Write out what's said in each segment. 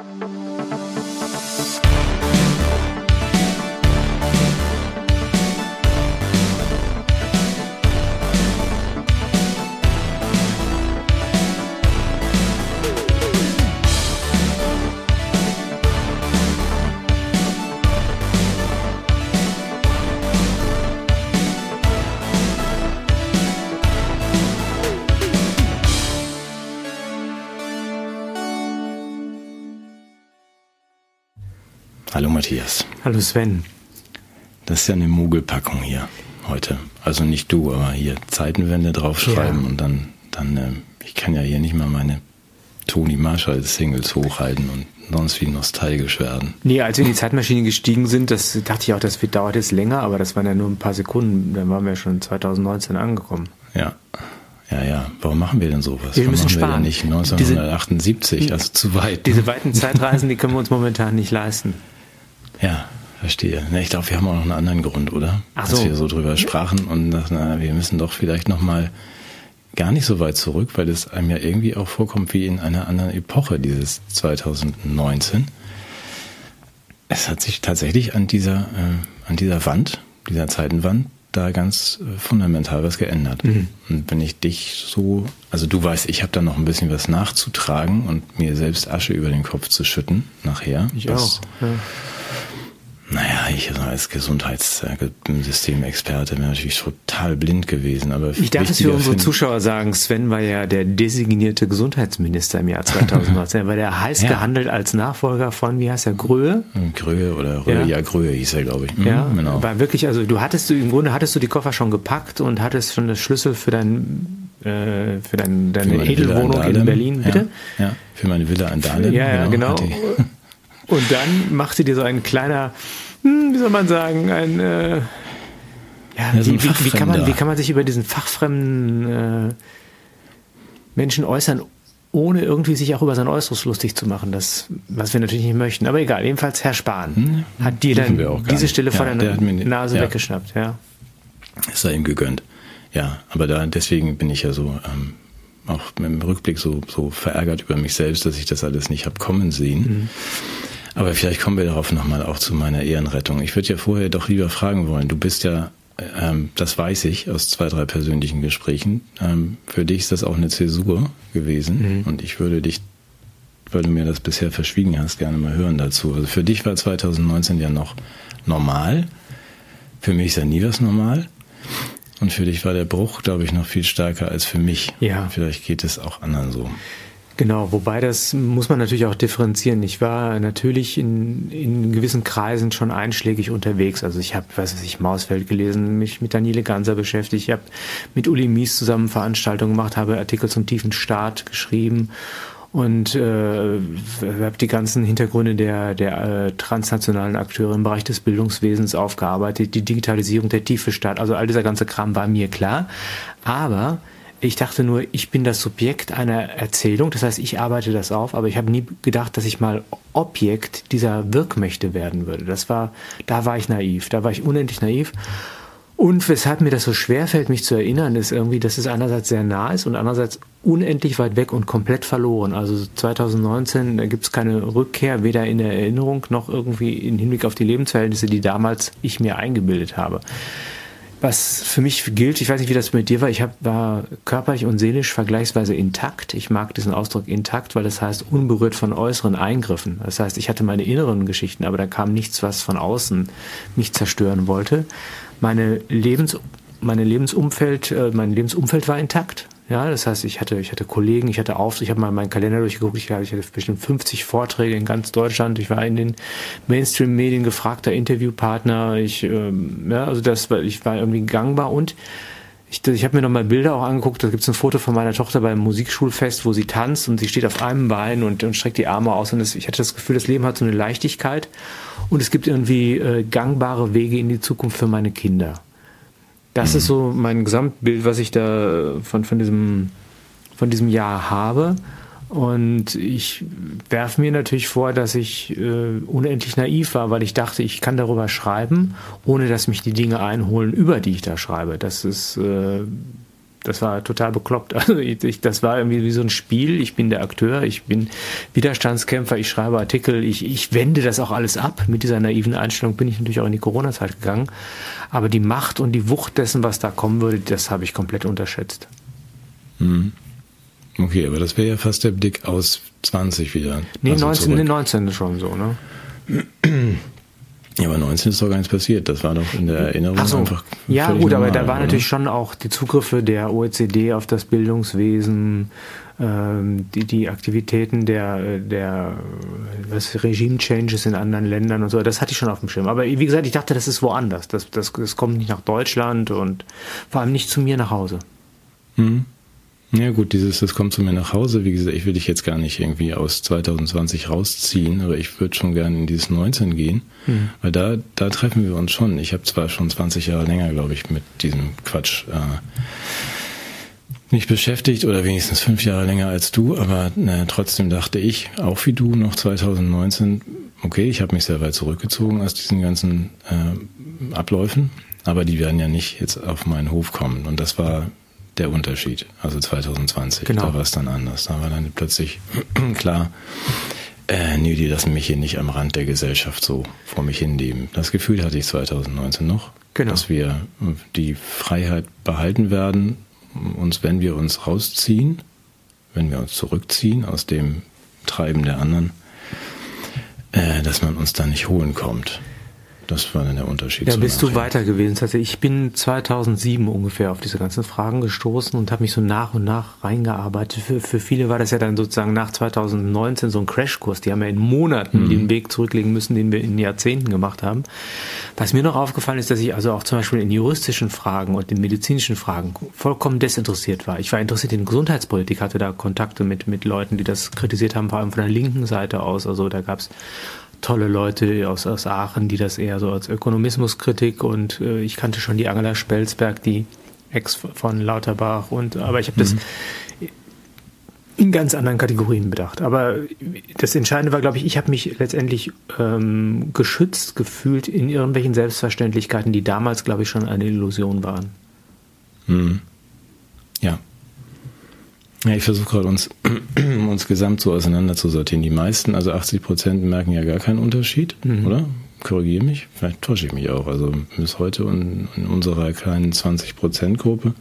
Hallo Hallo Sven. Das ist ja eine Mogelpackung hier heute. Also nicht du, aber hier Zeitenwende draufschreiben ja. und dann, dann äh, ich kann ja hier nicht mal meine Toni Marshall Singles hochhalten und sonst wie nostalgisch werden. Nee, als wir in die Zeitmaschine gestiegen sind, das dachte ich auch, das dauert jetzt länger, aber das waren ja nur ein paar Sekunden, dann waren wir schon 2019 angekommen. Ja. Ja, ja. Warum machen wir denn sowas? Wir Warum müssen machen sparen. wir denn nicht 1978, diese, also zu weit? Diese weiten Zeitreisen, die können wir uns momentan nicht leisten. Ja, verstehe. Ich glaube, wir haben auch noch einen anderen Grund, oder? Ach so. Als wir so drüber sprachen und dachten, na, wir müssen doch vielleicht noch mal gar nicht so weit zurück, weil es einem ja irgendwie auch vorkommt wie in einer anderen Epoche, dieses 2019. Es hat sich tatsächlich an dieser, äh, an dieser Wand, dieser Zeitenwand, da ganz äh, fundamental was geändert. Mhm. Und wenn ich dich so, also du weißt, ich habe da noch ein bisschen was nachzutragen und mir selbst Asche über den Kopf zu schütten nachher. Ich auch. Ja. Naja, ich als Gesundheitssystemexperte bin natürlich total blind gewesen. Aber ich darf es für unsere Zuschauer sagen, Sven war ja der designierte Gesundheitsminister im Jahr 2019. er war der heiß ja. gehandelt als Nachfolger von, wie heißt er, Gröhe? Gröhe oder Röhe, ja, ja Gröhe hieß er, glaube ich. Mhm, ja, genau. War wirklich, also du hattest du, im Grunde hattest du die Koffer schon gepackt und hattest schon das Schlüssel für dein äh, für dein, deine Edelwohnung in Berlin, bitte? Ja, ja, für meine Villa in Dahlem. Ja, genau. genau. Und dann machte dir so ein kleiner, hm, wie soll man sagen, ein äh, ja, ja so wie, wie, wie, kann man, wie kann man sich über diesen fachfremden äh, Menschen äußern, ohne irgendwie sich auch über sein Äußeres lustig zu machen, das, was wir natürlich nicht möchten. Aber egal, jedenfalls Herr Spahn hm, hat dir dann diese Stelle vor ja, der, der Nase ja. weggeschnappt. Ja. Ist er ihm gegönnt. Ja, aber da deswegen bin ich ja so ähm, auch im Rückblick so, so verärgert über mich selbst, dass ich das alles nicht habe kommen sehen. Mhm. Aber vielleicht kommen wir darauf nochmal auch zu meiner Ehrenrettung. Ich würde ja vorher doch lieber fragen wollen, du bist ja, ähm, das weiß ich aus zwei, drei persönlichen Gesprächen, ähm, für dich ist das auch eine Zäsur gewesen mhm. und ich würde dich, weil du mir das bisher verschwiegen hast, gerne mal hören dazu. Also für dich war 2019 ja noch normal, für mich ist ja nie was normal. Und für dich war der Bruch, glaube ich, noch viel stärker als für mich. Ja. Vielleicht geht es auch anderen so. Genau, wobei das muss man natürlich auch differenzieren. Ich war natürlich in, in gewissen Kreisen schon einschlägig unterwegs. Also ich habe, was weiß ich, Mausfeld gelesen, mich mit Daniele Ganser beschäftigt, ich habe mit Uli Mies zusammen Veranstaltungen gemacht, habe Artikel zum tiefen Staat geschrieben und äh, habe die ganzen Hintergründe der, der äh, transnationalen Akteure im Bereich des Bildungswesens aufgearbeitet, die Digitalisierung, der tiefe Staat, also all dieser ganze Kram war mir klar. Aber ich dachte nur, ich bin das Subjekt einer Erzählung, das heißt, ich arbeite das auf, aber ich habe nie gedacht, dass ich mal Objekt dieser Wirkmächte werden würde. Das war, da war ich naiv, da war ich unendlich naiv. Und weshalb mir das so schwer fällt, mich zu erinnern, ist irgendwie, dass es einerseits sehr nah ist und andererseits unendlich weit weg und komplett verloren. Also 2019, da gibt es keine Rückkehr, weder in der Erinnerung noch irgendwie im Hinblick auf die Lebensverhältnisse, die damals ich mir eingebildet habe. Was für mich gilt, ich weiß nicht, wie das mit dir war, ich hab, war körperlich und seelisch vergleichsweise intakt. Ich mag diesen Ausdruck intakt, weil das heißt unberührt von äußeren Eingriffen. Das heißt, ich hatte meine inneren Geschichten, aber da kam nichts, was von außen mich zerstören wollte. Meine Lebens, meine Lebensumfeld, äh, mein Lebensumfeld war intakt. Ja, das heißt, ich hatte, ich hatte Kollegen, ich hatte auf, ich habe mal meinen Kalender durchgeguckt, ich hatte, bestimmt 50 Vorträge in ganz Deutschland, ich war in den Mainstream-Medien gefragter Interviewpartner, ich, ähm, ja, also das ich war irgendwie gangbar und ich, ich habe mir nochmal Bilder auch angeguckt, da gibt es ein Foto von meiner Tochter beim Musikschulfest, wo sie tanzt und sie steht auf einem Bein und, und streckt die Arme aus und das, ich hatte das Gefühl, das Leben hat so eine Leichtigkeit. Und es gibt irgendwie äh, gangbare Wege in die Zukunft für meine Kinder. Das mhm. ist so mein Gesamtbild, was ich da von, von, diesem, von diesem Jahr habe. Und ich werfe mir natürlich vor, dass ich äh, unendlich naiv war, weil ich dachte, ich kann darüber schreiben, ohne dass mich die Dinge einholen, über die ich da schreibe. Das ist, äh, das war total bekloppt. Also ich, das war irgendwie wie so ein Spiel. Ich bin der Akteur, ich bin Widerstandskämpfer, ich schreibe Artikel, ich, ich wende das auch alles ab. Mit dieser naiven Einstellung bin ich natürlich auch in die Corona-Zeit gegangen. Aber die Macht und die Wucht dessen, was da kommen würde, das habe ich komplett unterschätzt. Mhm. Okay, aber das wäre ja fast der Blick aus 20 wieder. Nee, also 19, nee 19 ist schon so, ne? Ja, aber 19 ist doch gar nichts passiert. Das war doch in der Erinnerung Ach so. einfach. Ja, gut, normal, aber da waren oder? natürlich schon auch die Zugriffe der OECD auf das Bildungswesen, ähm, die, die Aktivitäten der, der was, Regime-Changes in anderen Ländern und so. Das hatte ich schon auf dem Schirm. Aber wie gesagt, ich dachte, das ist woanders. Das, das, das kommt nicht nach Deutschland und vor allem nicht zu mir nach Hause. Hm. Ja gut, dieses, das kommt zu mir nach Hause. Wie gesagt, ich will dich jetzt gar nicht irgendwie aus 2020 rausziehen, aber ich würde schon gerne in dieses 19 gehen, Mhm. weil da, da treffen wir uns schon. Ich habe zwar schon 20 Jahre länger, glaube ich, mit diesem Quatsch äh, nicht beschäftigt oder wenigstens fünf Jahre länger als du, aber äh, trotzdem dachte ich, auch wie du, noch 2019, okay, ich habe mich sehr weit zurückgezogen aus diesen ganzen äh, Abläufen, aber die werden ja nicht jetzt auf meinen Hof kommen. Und das war der Unterschied. Also 2020, Genau. da war es dann anders. Da war dann plötzlich klar, äh, nee, die lassen mich hier nicht am Rand der Gesellschaft so vor mich hinleben. Das Gefühl hatte ich 2019 noch, Genau. dass wir die Freiheit behalten werden, uns, wenn wir uns rausziehen, wenn wir uns zurückziehen aus dem Treiben der anderen, äh, dass man uns da nicht holen kommt. Das war dann der Unterschied. Da bist du Nachhinein. weiter gewesen. Also ich bin 2007 ungefähr auf diese ganzen Fragen gestoßen und habe mich so nach und nach reingearbeitet. Für, für viele war das ja dann sozusagen nach 2019 so ein Crashkurs. Die haben ja in Monaten den Weg zurücklegen müssen, den wir in Jahrzehnten gemacht haben. Was mir noch aufgefallen ist, dass ich also auch zum Beispiel in juristischen Fragen und in medizinischen Fragen vollkommen desinteressiert war. Ich war interessiert in Gesundheitspolitik, hatte da Kontakte mit, mit Leuten, die das kritisiert haben, vor allem von der linken Seite aus. Also da gab's tolle Leute aus, aus Aachen, die das eher so als Ökonomismuskritik und äh, ich kannte schon die Angela Spelsberg, die Ex von Lauterbach und aber ich habe das in ganz anderen Kategorien bedacht. Aber das Entscheidende war, glaube ich, ich habe mich letztendlich ähm, geschützt gefühlt in irgendwelchen Selbstverständlichkeiten, die damals, glaube ich, schon eine Illusion waren. Hm. Ja. Ja, ich versuche gerade uns, uns gesamt so auseinander zu sortieren. Die meisten, also 80 Prozent, merken ja gar keinen Unterschied, oder? Korrigiere mich, vielleicht täusche ich mich auch. Also bis heute in, in unserer kleinen 20 Prozent Gruppe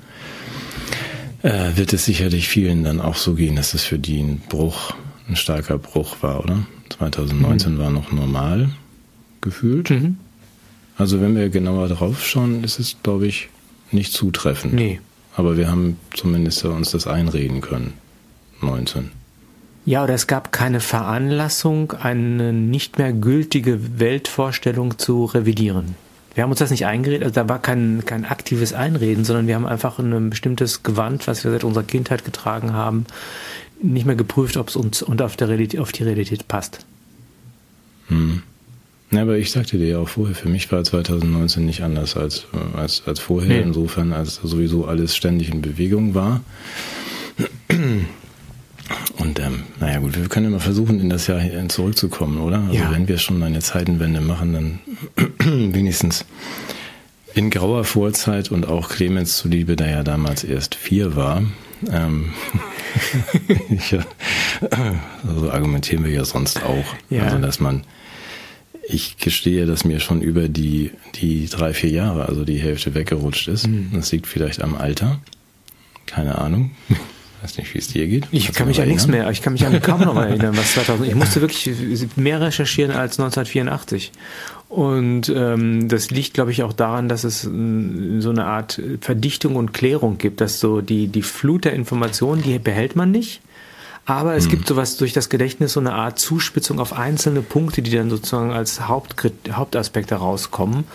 äh, wird es sicherlich vielen dann auch so gehen, dass es für die ein Bruch, ein starker Bruch war, oder? 2019 war noch normal gefühlt. Mhm. Also wenn wir genauer drauf schauen, ist es, glaube ich, nicht zutreffend. Nee. Aber wir haben zumindest uns das einreden können. 19. Ja, oder es gab keine Veranlassung, eine nicht mehr gültige Weltvorstellung zu revidieren. Wir haben uns das nicht eingeredet, also da war kein, kein aktives Einreden, sondern wir haben einfach ein bestimmtes Gewand, was wir seit unserer Kindheit getragen haben, nicht mehr geprüft, ob es uns und auf, der Realität, auf die Realität passt. Hm. Ja, aber ich sagte dir ja auch vorher, für mich war 2019 nicht anders als, äh, als, als vorher, Nee. insofern als sowieso alles ständig in Bewegung war. Und ähm, naja gut, wir können immer versuchen, in das Jahr zurückzukommen, oder? Also Ja. wenn wir schon eine Zeitenwende machen, dann wenigstens in grauer Vorzeit und auch Clemens zuliebe, der ja damals erst vier war. Ähm, ich, so argumentieren wir ja sonst auch. Ja. Also dass man ich gestehe, dass mir schon über die, die drei, vier Jahre, also die Hälfte weggerutscht ist. Mhm. Das liegt vielleicht am Alter. Keine Ahnung. Weiß nicht, wie es dir geht. Ich Kannst kann mich an nichts mehr, ich kann mich an kaum noch erinnern, was 2000, ich musste wirklich mehr recherchieren als 1984. Und ähm, das liegt, glaube ich, auch daran, dass es ähm, so eine Art Verdichtung und Klärung gibt, dass so die, die Flut der Informationen, die behält man nicht. Aber es gibt sowas durch das Gedächtnis, so eine Art Zuspitzung auf einzelne Punkte, die dann sozusagen als Hauptkrit Hauptaspekte rauskommen.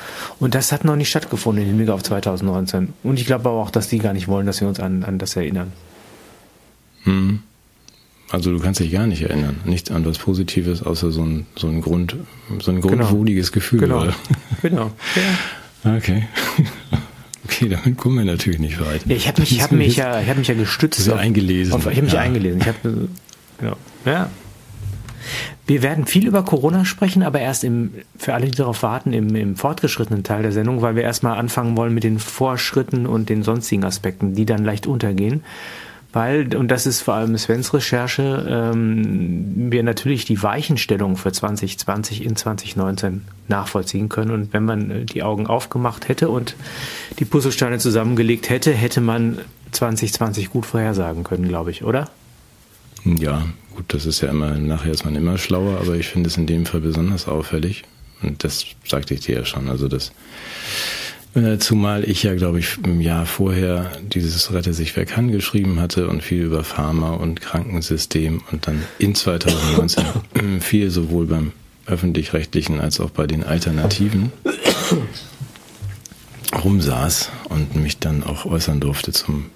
Und das hat noch nicht stattgefunden im Hinblick auf 2019. Und ich glaube aber auch, dass die gar nicht wollen, dass wir uns an, an das erinnern. Hm. Also du kannst dich gar nicht erinnern. Nichts an was Positives, außer so ein, so ein Grund, so ein grundwohliges Gefühl. Genau. oder? Genau. Ja. Okay. Okay, damit kommen wir natürlich nicht weit. Ja, ich habe mich, ich hab mich, ja, ich hab mich ja gestützt. Du eingelesen? Auf, ich habe mich Ja. eingelesen. Ich habe, genau. Ja. Wir werden viel über Corona sprechen, aber erst im, für alle, die darauf warten, im, im fortgeschrittenen Teil der Sendung, weil wir erstmal anfangen wollen mit den Vorschritten und den sonstigen Aspekten, die dann leicht untergehen. Weil, und das ist vor allem Svens Recherche, ähm, wir natürlich die Weichenstellung für 2020 in 2019 nachvollziehen können. Und wenn man äh, die Augen aufgemacht hätte und die Puzzlesteine zusammengelegt hätte, hätte man 2020 gut vorhersagen können, glaube ich, oder? Ja, gut, das ist ja immer, nachher ist man immer schlauer, aber ich finde es in dem Fall besonders auffällig. Und das sagte ich dir ja schon. Also das, zumal ich ja, glaube ich, im Jahr vorher dieses Rette sich wer kann geschrieben hatte und viel über Pharma und Krankensystem und dann in 2019 viel sowohl beim öffentlich-rechtlichen als auch bei den Alternativen rumsaß und mich dann auch äußern durfte zum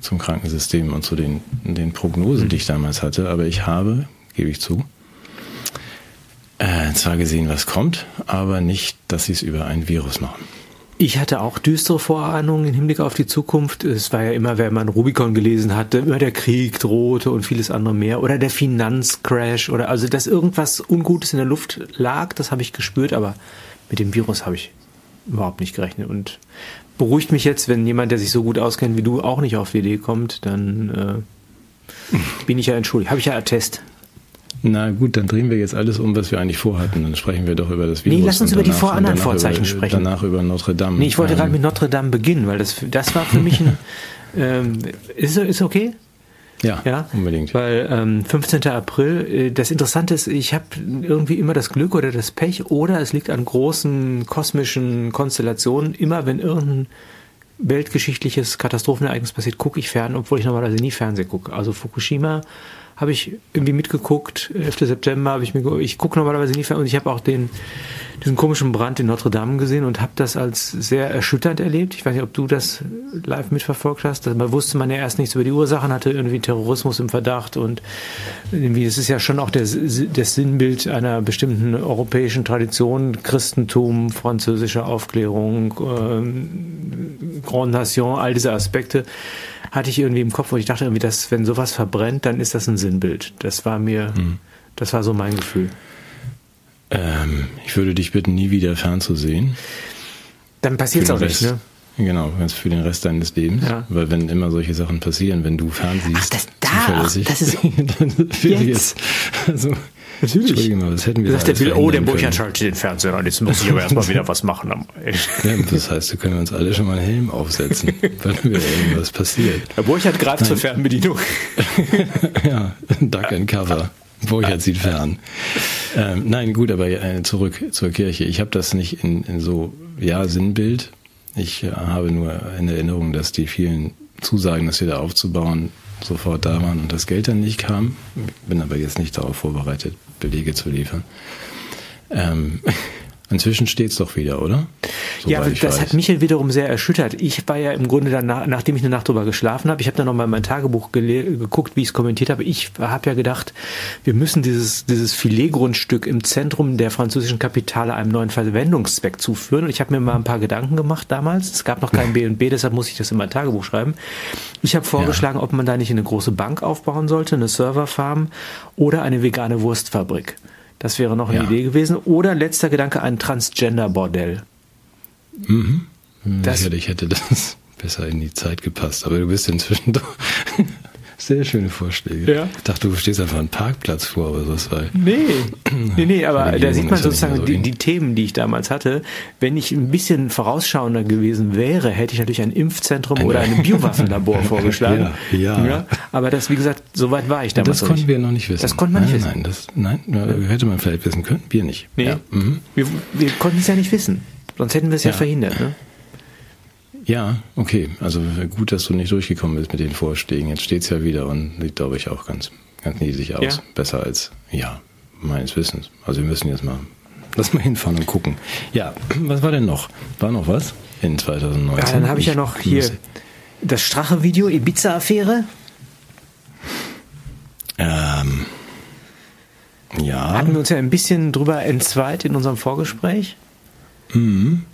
zum Krankensystem und zu den, den Prognosen, die ich damals hatte. Aber ich habe, gebe ich zu, äh, zwar gesehen, was kommt, aber nicht, dass sie es über ein Virus machen. Ich hatte auch düstere Vorahnungen im Hinblick auf die Zukunft. Es war ja immer, wenn man Rubicon gelesen hatte, immer der Krieg drohte und vieles andere mehr. Oder der Finanzcrash oder also, dass irgendwas Ungutes in der Luft lag, das habe ich gespürt, aber mit dem Virus habe ich überhaupt nicht gerechnet. Und beruhigt mich jetzt, wenn jemand, der sich so gut auskennt wie du, auch nicht auf die Idee kommt, dann äh, bin ich ja entschuldigt. Habe ich ja Attest. Na gut, dann drehen wir jetzt alles um, was wir eigentlich vorhatten. Dann sprechen wir doch über das Virus. Nee, lass uns über die Vor anderen Vorzeichen über, sprechen. Danach über Notre Dame. Nee, ich wollte ähm, gerade mit Notre Dame beginnen, weil das, das war für mich ein. ähm, ist, ist okay? Ja, ja, unbedingt. Weil ähm, 15. April, äh, das Interessante ist, ich habe irgendwie immer das Glück oder das Pech oder es liegt an großen kosmischen Konstellationen. Immer wenn irgendein weltgeschichtliches Katastrophenereignis passiert, gucke ich fern, obwohl ich normalerweise nie Fernsehen gucke. Also Fukushima habe ich irgendwie mitgeguckt. 11. September habe ich mir, ich gucke normalerweise nie und ich habe auch den, diesen komischen Brand in Notre Dame gesehen und habe das als sehr erschütternd erlebt. Ich weiß nicht, ob du das live mitverfolgt hast. Da wusste man ja erst nichts über die Ursachen, hatte irgendwie Terrorismus im Verdacht und irgendwie, das ist ja schon auch das, das Sinnbild einer bestimmten europäischen Tradition, Christentum, französische Aufklärung, ähm, Grand Nation, all diese Aspekte hatte ich irgendwie im Kopf, wo ich dachte irgendwie, dass wenn sowas verbrennt, dann ist das ein Sinnbild. Das war mir, hm. das war so mein Gefühl. Ähm, ich würde dich bitten, nie wieder fernzusehen. Dann passiert es auch nicht, ne? Genau, ganz für den Rest deines Lebens. Ja. Weil wenn immer solche Sachen passieren, wenn du fernsiehst, ach, das, da, ach, das ist dann jetzt. jetzt also, Natürlich. Entschuldigung mal, was hätten wir sagt der Bill, oh, der Burchard schaltet den Fernseher an, jetzt muss ich aber erstmal wieder was machen. ja, das heißt, da können wir uns alle schon mal einen Helm aufsetzen, wenn mir irgendwas passiert. Der Burchard greift zur Fernbedienung. ja, Duck and Cover. Burchard sieht fern. Ähm, nein, gut, aber äh, zurück zur Kirche. Ich habe das nicht in, in so, ja, Sinnbild. Ich äh, habe nur in Erinnerung, dass die vielen Zusagen, das wieder aufzubauen, sofort da waren und das Geld dann nicht kam. Bin aber jetzt nicht darauf vorbereitet, Belege zu liefern. Ähm, Inzwischen steht es doch wieder, oder? Soweit ja, das weiß. hat mich wiederum sehr erschüttert. Ich war ja im Grunde danach, nachdem ich eine Nacht drüber geschlafen habe, ich habe dann nochmal in mein Tagebuch geguckt, wie ich es kommentiert habe. Ich habe ja gedacht, wir müssen dieses, dieses Filetgrundstück im Zentrum der französischen Kapitale einem neuen Verwendungszweck zuführen. Und ich habe mir mal ein paar Gedanken gemacht damals. Es gab noch kein B&B, deshalb muss ich das in mein Tagebuch schreiben. Ich habe vorgeschlagen, ja. ob man da nicht eine große Bank aufbauen sollte, eine Serverfarm oder eine vegane Wurstfabrik. Das wäre noch eine ja. Idee gewesen. Oder letzter Gedanke, ein Transgender-Bordell. Mhm. Das, Sicherlich hätte das besser in die Zeit gepasst. Aber du bist inzwischen doch sehr schöne Vorschläge. Ja. Ich dachte, du stehst einfach einen Parkplatz vor, aber das war. Nee, nee, nee, aber da sieht man sozusagen so die, die, Themen, die ich damals hatte. Wenn ich ein bisschen vorausschauender gewesen wäre, hätte ich natürlich ein Impfzentrum oder ein Biowaffenlabor vorgeschlagen. Ja, ja. ja, Aber das, wie gesagt, so weit war ich damals. Das konnten wir noch nicht wissen. Das konnte man nein, nicht wissen. Nein, das, nein, hätte man vielleicht wissen können, wir nicht. Nee, ja. mhm. wir, wir konnten es ja nicht wissen. Sonst hätten wir es ja, verhindert. Ne? Ja, okay. Also gut, dass du nicht durchgekommen bist mit den Vorschlägen. Jetzt steht's ja wieder und sieht, glaube ich, auch ganz, ganz niedlich aus. Ja. Besser als, ja, meines Wissens. Also wir müssen jetzt mal, lass mal hinfahren und gucken. Ja, was war denn noch? War noch was in 2019? Ja, dann habe ich, ich ja noch hier das Strache-Video, Ibiza-Affäre. Ähm, ja. Hatten wir uns ja ein bisschen drüber entzweit in unserem Vorgespräch. Mhm.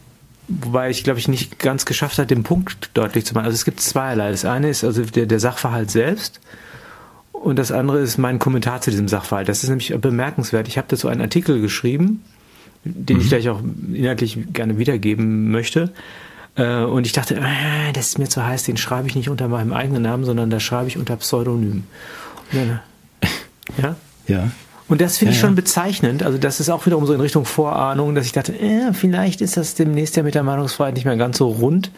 Wobei ich, glaube ich, nicht ganz geschafft habe, den Punkt deutlich zu machen. Also es gibt zweierlei. Das eine ist also der, der Sachverhalt selbst und das andere ist mein Kommentar zu diesem Sachverhalt. Das ist nämlich bemerkenswert. Ich habe dazu einen Artikel geschrieben, den mhm. ich gleich auch inhaltlich gerne wiedergeben möchte. Äh, und ich dachte, äh, das ist mir zu heiß, den schreibe ich nicht unter meinem eigenen Namen, sondern da schreibe ich unter Pseudonym. Dann, ja? Ja. Und das finde ich ja, schon bezeichnend. Also das ist auch wiederum so in Richtung Vorahnung, dass ich dachte, äh, vielleicht ist das demnächst ja mit der Meinungsfreiheit nicht mehr ganz so rund.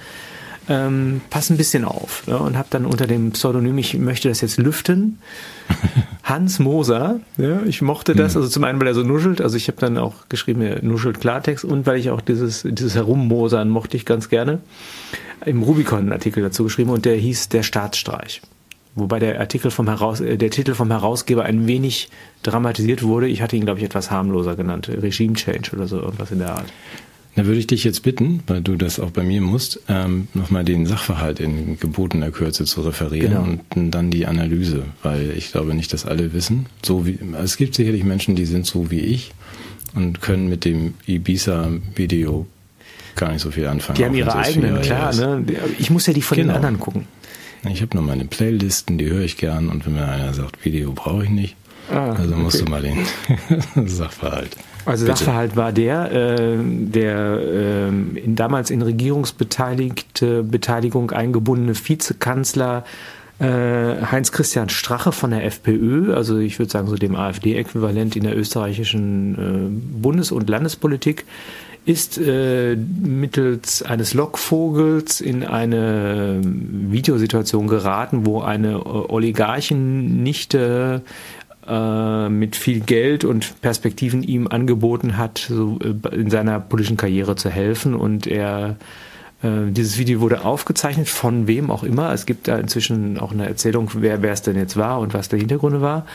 Ähm, pass ein bisschen auf. Ne? Und habe dann unter dem Pseudonym, ich möchte das jetzt lüften, Hans Moser. Ja, ich mochte das, hm. also zum einen, weil er so nuschelt, also ich habe dann auch geschrieben, er nuschelt Klartext und weil ich auch dieses, dieses Herummosern mochte ich ganz gerne. Im Rubicon einen Artikel dazu geschrieben und der hieß Der Staatsstreich. Wobei der Artikel vom Heraus, äh, der Titel vom Herausgeber ein wenig dramatisiert wurde. Ich hatte ihn, glaube ich, etwas harmloser genannt. Regime Change oder so, irgendwas in der Art. Da würde ich dich jetzt bitten, weil du das auch bei mir musst, ähm, nochmal den Sachverhalt in gebotener Kürze zu referieren genau. und dann die Analyse, weil ich glaube nicht, dass alle wissen. So wie, es gibt sicherlich Menschen, die sind so wie ich und können mit dem Ibiza-Video gar nicht so viel anfangen. Die haben ihre eigenen, klar. Ne? Ich muss ja die von genau. den anderen gucken. Ich habe nur meine Playlisten, die höre ich gern und wenn mir einer sagt, Video brauche ich nicht, ah, also musst okay. du mal den Sachverhalt. Also Bitte. Sachverhalt war der, äh, der äh, in, damals in regierungsbeteiligte Beteiligung eingebundene Vizekanzler äh, Heinz-Christian Strache von der FPÖ, also ich würde sagen so dem AfD-Äquivalent in der österreichischen äh, Bundes- und Landespolitik, ist äh, mittels eines Lockvogels in eine Videosituation geraten, wo eine Oligarchennichte äh, mit viel Geld und Perspektiven ihm angeboten hat, so äh, in seiner politischen Karriere zu helfen. Und er äh, dieses Video wurde aufgezeichnet, von wem auch immer. Es gibt da inzwischen auch eine Erzählung, wer, wer es denn jetzt war und was der Hintergrund war.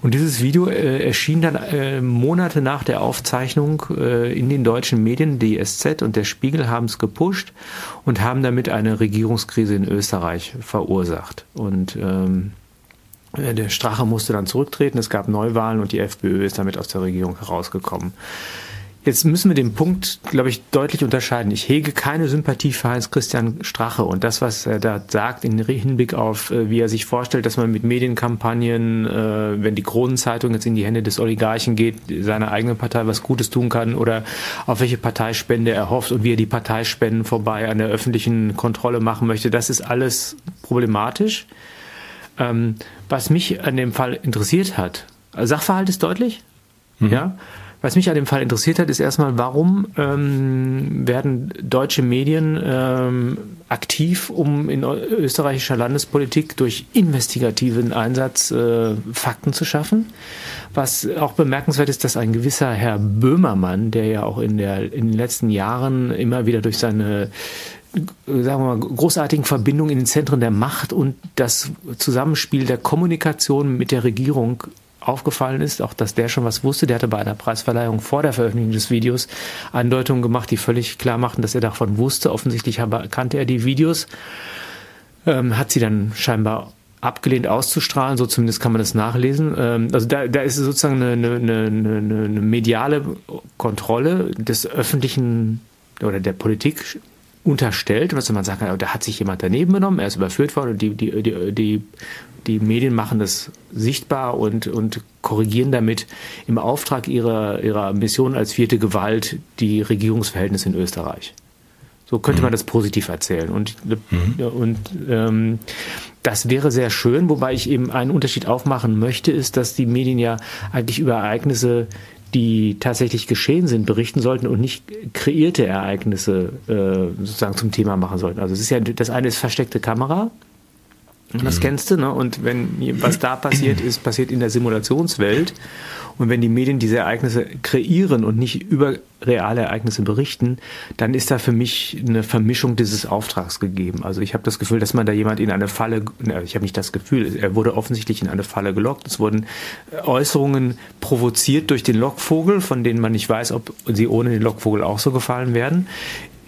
Und dieses Video äh, erschien dann äh, Monate nach der Aufzeichnung äh, in den deutschen Medien. Die SZ und der Spiegel haben es gepusht und haben damit eine Regierungskrise in Österreich verursacht. Und ähm, der Strache musste dann zurücktreten, es gab Neuwahlen und die FPÖ ist damit aus der Regierung herausgekommen. Jetzt müssen wir den Punkt, glaube ich, deutlich unterscheiden. Ich hege keine Sympathie für Heinz-Christian Strache und das, was er da sagt, in Hinblick auf, äh, wie er sich vorstellt, dass man mit Medienkampagnen, äh, wenn die Kronenzeitung jetzt in die Hände des Oligarchen geht, seiner eigenen Partei was Gutes tun kann oder auf welche Parteispende er hofft und wie er die Parteispenden vorbei an der öffentlichen Kontrolle machen möchte, das ist alles problematisch. Ähm, was mich an dem Fall interessiert hat, Sachverhalt ist deutlich, mhm. ja, was mich an dem Fall interessiert hat, ist erstmal, warum ähm, werden deutsche Medien ähm, aktiv, um in österreichischer Landespolitik durch investigativen Einsatz äh, Fakten zu schaffen? Was auch bemerkenswert ist, dass ein gewisser Herr Böhmermann, der ja auch in, der, in den letzten Jahren immer wieder durch seine sagen wir mal, großartigen Verbindungen in den Zentren der Macht und das Zusammenspiel der Kommunikation mit der Regierung aufgefallen ist, auch dass der schon was wusste. Der hatte bei einer Preisverleihung vor der Veröffentlichung des Videos Andeutungen gemacht, die völlig klar machten, dass er davon wusste. Offensichtlich kannte er die Videos, ähm, hat sie dann scheinbar abgelehnt auszustrahlen, so zumindest kann man das nachlesen. Ähm, also da, da ist sozusagen eine, eine, eine, eine mediale Kontrolle des öffentlichen oder der Politik unterstellt, was man sagt, da hat sich jemand daneben genommen, er ist überführt worden und die, die, die, die die Medien machen das sichtbar und, und korrigieren damit im Auftrag ihrer, ihrer Mission als vierte Gewalt die Regierungsverhältnisse in Österreich. So könnte mhm. man das positiv erzählen. Und, mhm. und ähm, das wäre sehr schön, wobei ich eben einen Unterschied aufmachen möchte, ist, dass die Medien ja eigentlich über Ereignisse, die tatsächlich geschehen sind, berichten sollten und nicht kreierte Ereignisse äh, sozusagen zum Thema machen sollten. Also es ist ja das eine ist versteckte Kamera, das mhm. kennst du, ne? Und wenn was da passiert ist, passiert in der Simulationswelt. Und wenn die Medien diese Ereignisse kreieren und nicht über reale Ereignisse berichten, dann ist da für mich eine Vermischung dieses Auftrags gegeben. Also ich habe das Gefühl, dass man da jemand in eine Falle, ich habe nicht das Gefühl, er wurde offensichtlich in eine Falle gelockt. Es wurden Äußerungen provoziert durch den Lockvogel, von denen man nicht weiß, ob sie ohne den Lockvogel auch so gefallen werden.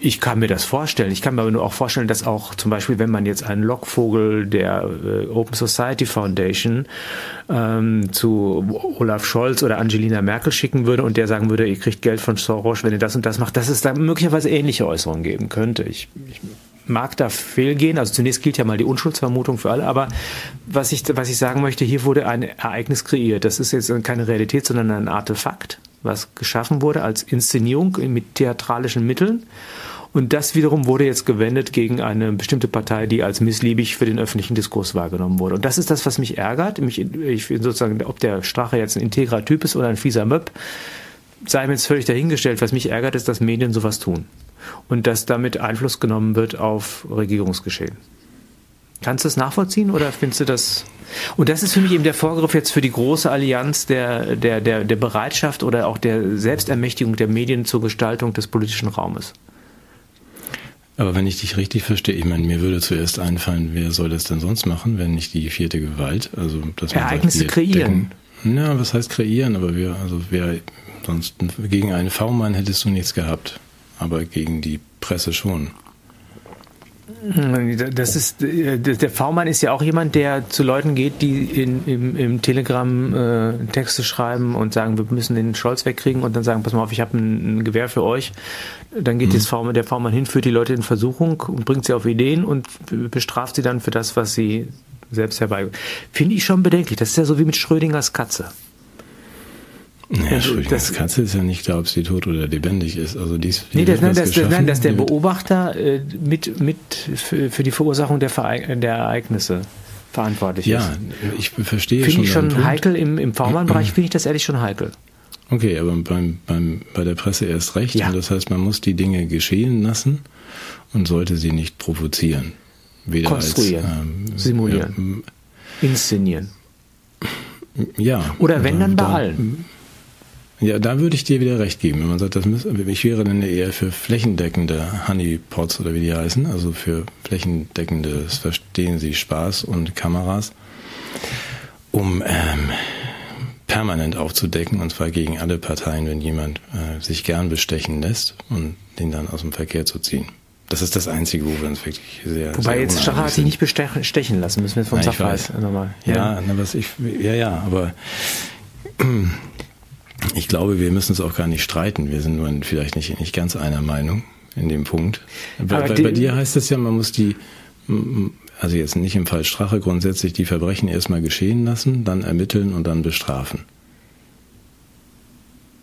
Ich kann mir das vorstellen. Ich kann mir aber nur auch vorstellen, dass auch zum Beispiel, wenn man jetzt einen Lockvogel der äh, Open Society Foundation ähm, zu Olaf Scholz oder Angelina Merkel schicken würde und der sagen würde, ihr kriegt Geld von Soros, wenn ihr das und das macht, dass es da möglicherweise ähnliche Äußerungen geben könnte. Ich, ich mag da fehlgehen. Also zunächst gilt ja mal die Unschuldsvermutung für alle, aber was ich, was ich sagen möchte, hier wurde ein Ereignis kreiert. Das ist jetzt keine Realität, sondern ein Artefakt, was geschaffen wurde als Inszenierung mit theatralischen Mitteln. Und das wiederum wurde jetzt gewendet gegen eine bestimmte Partei, die als missliebig für den öffentlichen Diskurs wahrgenommen wurde. Und das ist das, was mich ärgert. Mich, ich sozusagen, ob der Strache jetzt ein integrer Typ ist oder ein fieser Möb, sei mir jetzt völlig dahingestellt. Was mich ärgert, ist, dass Medien sowas tun. Und dass damit Einfluss genommen wird auf Regierungsgeschehen. Kannst du das nachvollziehen oder findest du das? Und das ist für mich eben der Vorgriff jetzt für die große Allianz der, der, der, der Bereitschaft oder auch der Selbstermächtigung der Medien zur Gestaltung des politischen Raumes. Aber wenn ich dich richtig verstehe, ich meine, mir würde zuerst einfallen, wer soll das denn sonst machen, wenn nicht die vierte Gewalt? Also dass Ereignisse sagt, kreieren. Decken, ja, was heißt kreieren? Aber wir, also wer sonst gegen einen V-Mann hättest du nichts gehabt, aber gegen die Presse schon. Das ist, äh, der V-Mann ist ja auch jemand, der zu Leuten geht, die in, im, im Telegram äh, Texte schreiben und sagen, wir müssen den Scholz wegkriegen und dann sagen, pass mal auf, ich habe ein, ein, Gewehr für euch. Dann geht mhm. v der V-Mann hin, führt die Leute in Versuchung und bringt sie auf Ideen und bestraft sie dann für das, was sie selbst herbei. Finde ich schon bedenklich. Das ist ja so wie mit Schrödingers Katze. Naja, also, das Katze ist ja nicht klar, ob sie tot oder lebendig ist. Also dies, nee, das, nein, das, nein, dass der Beobachter äh, mit, mit für, für, die Verursachung der, der Ereignisse verantwortlich ja, ist. Ja, ich verstehe find schon. Finde ich schon heikel, im, im V-Mann-Bereich finde ich das ehrlich schon heikel. Okay, aber beim, beim, bei der Presse erst recht. Ja. Und das heißt, man muss die Dinge geschehen lassen und sollte sie nicht provozieren. Weder Konstruieren, als, ähm, simulieren, ja, inszenieren. Ja. Oder wenn dann bei allen. Ja, da würde ich dir wieder recht geben. Wenn man sagt, das müssen, ich wäre dann eher für flächendeckende Honeypots oder wie die heißen, also für flächendeckendes Verstehen Sie Spaß und Kameras, um ähm, permanent aufzudecken und zwar gegen alle Parteien, wenn jemand äh, sich gern bestechen lässt und den dann aus dem Verkehr zu ziehen. Das ist das Einzige, wo wir uns wirklich sehr. Wobei sehr jetzt Strache hat sich nicht bestechen lassen, müssen wir jetzt vom Sachverhalt nochmal. Ja, ja na, was ich, ja, ja, aber ich glaube, wir müssen es auch gar nicht streiten. Wir sind nur vielleicht nicht, nicht ganz einer Meinung in dem Punkt. Bei, bei, bei dir heißt es ja, man muss die, also jetzt nicht im Fall Strache, grundsätzlich die Verbrechen erstmal geschehen lassen, dann ermitteln und dann bestrafen.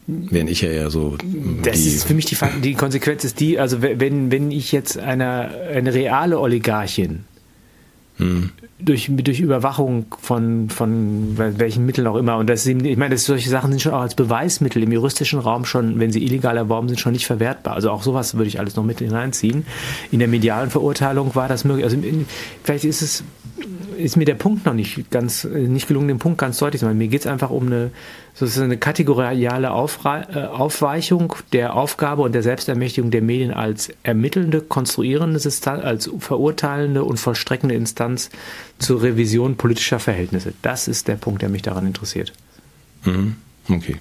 Während ich ja eher so. Das ist für mich die, die Konsequenz ist die, also wenn, wenn ich jetzt eine, eine reale Oligarchin hm. Durch, durch Überwachung von, von welchen Mitteln auch immer. Und das ich meine, das, solche Sachen sind schon auch als Beweismittel im juristischen Raum schon, wenn sie illegal erworben sind, schon nicht verwertbar. Also auch sowas würde ich alles noch mit hineinziehen. In der medialen Verurteilung war das möglich. Also in, vielleicht ist es ist mir der Punkt noch nicht ganz nicht gelungen, den Punkt ganz deutlich zu machen. Mir geht es einfach um eine sozusagen eine kategoriale Aufre äh, Aufweichung der Aufgabe und der Selbstermächtigung der Medien als ermittelnde, konstruierende als verurteilende und vollstreckende Instanz zur Revision politischer Verhältnisse. Das ist der Punkt, der mich daran interessiert. Mhm. Okay.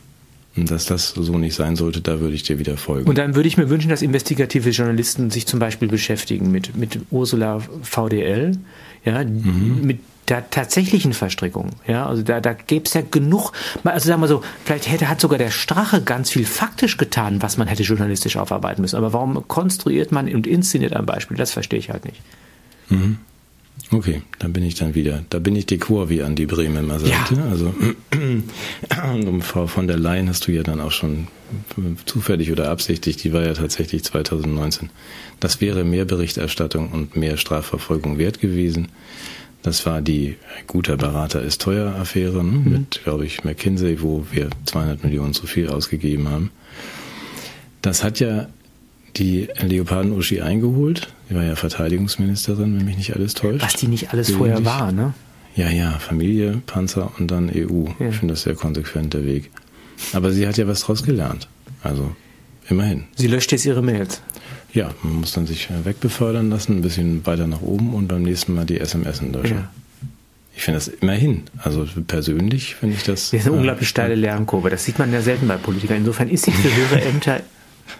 Und dass das so nicht sein sollte, da würde ich dir wieder folgen. Und dann würde ich mir wünschen, dass investigative Journalisten sich zum Beispiel beschäftigen mit, mit Ursula VDL, ja, mhm. mit der tatsächlichen Verstrickung. Ja, also da, da gäbe es ja genug, also sagen wir so, vielleicht hätte, hat sogar der Strache ganz viel faktisch getan, was man hätte journalistisch aufarbeiten müssen. Aber warum konstruiert man und inszeniert ein Beispiel? Das verstehe ich halt nicht. Mhm. Okay, dann bin ich dann wieder. Da bin ich Dekor, wie Andi Bremen immer sagte. Ja. Also um Frau von der Leyen hast du ja dann auch schon zufällig oder absichtlich, die war ja tatsächlich 2019. Das wäre mehr Berichterstattung und mehr Strafverfolgung wert gewesen. Das war die Guter Berater ist teuer Affäre ne? mhm. mit, glaube ich, McKinsey, wo wir 200 Millionen zu viel ausgegeben haben. Das hat ja die Leoparden-Uschi eingeholt. Sie war ja Verteidigungsministerin, wenn mich nicht alles täuscht. Was die nicht alles vorher war, ne? Ja, ja, Familie, Panzer und dann EU. Ja. Ich finde das sehr konsequent der Weg. Aber sie hat ja was draus gelernt. Also immerhin. Sie löscht jetzt ihre Mails. Ja, man muss dann sich wegbefördern lassen, ein bisschen weiter nach oben und beim nächsten Mal die SMS löschen. Ja. Ich finde das immerhin. Also persönlich finde ich das. Das ist eine äh, unglaublich steile Lernkurve. Das sieht man ja selten bei Politikern. Insofern ist sie für höhere Ämter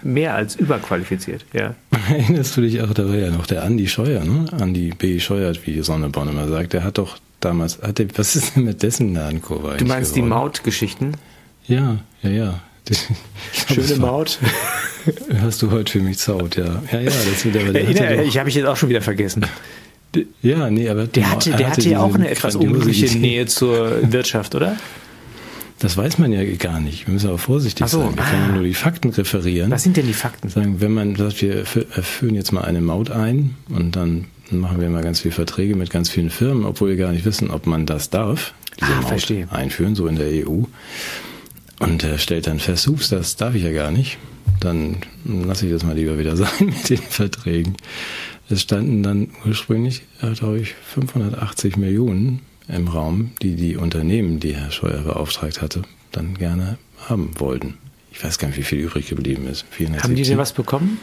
mehr als überqualifiziert, ja. Erinnerst du dich auch, da war ja noch der Andi Scheuer, ne? Andi B. Scheuert, wie Sonneborn immer sagt, der hat doch damals, hat der, was ist denn mit dessen Lernkurve Du meinst geworden? die Mautgeschichten? Ja, ja, ja. Schöne Maut. Hast du heute für mich zaut, ja. Ja, ja, das wird aber der ja, Ich habe ich jetzt auch schon wieder vergessen. Ja, nee, aber der hatte, der hatte ja auch eine etwas unglückliche Nähe zur Wirtschaft, oder? Das weiß man ja gar nicht. Wir müssen aber vorsichtig so, sein. Wir ah. können nur die Fakten referieren. Was sind denn die Fakten? Sagen, wenn man sagt, wir führen jetzt mal eine Maut ein und dann machen wir mal ganz viele Verträge mit ganz vielen Firmen, obwohl wir gar nicht wissen, ob man das darf, diese ah, Maut verstehe. einführen, so in der EU. Und er stellt dann fest, ups, das darf ich ja gar nicht. Dann lasse ich das mal lieber wieder sein mit den Verträgen. Es standen dann ursprünglich, glaube ich, 580 Millionen im Raum, die die Unternehmen, die Herr Scheuer beauftragt hatte, dann gerne haben wollten. Ich weiß gar nicht, wie viel übrig geblieben ist. 470. Haben die denn was bekommen?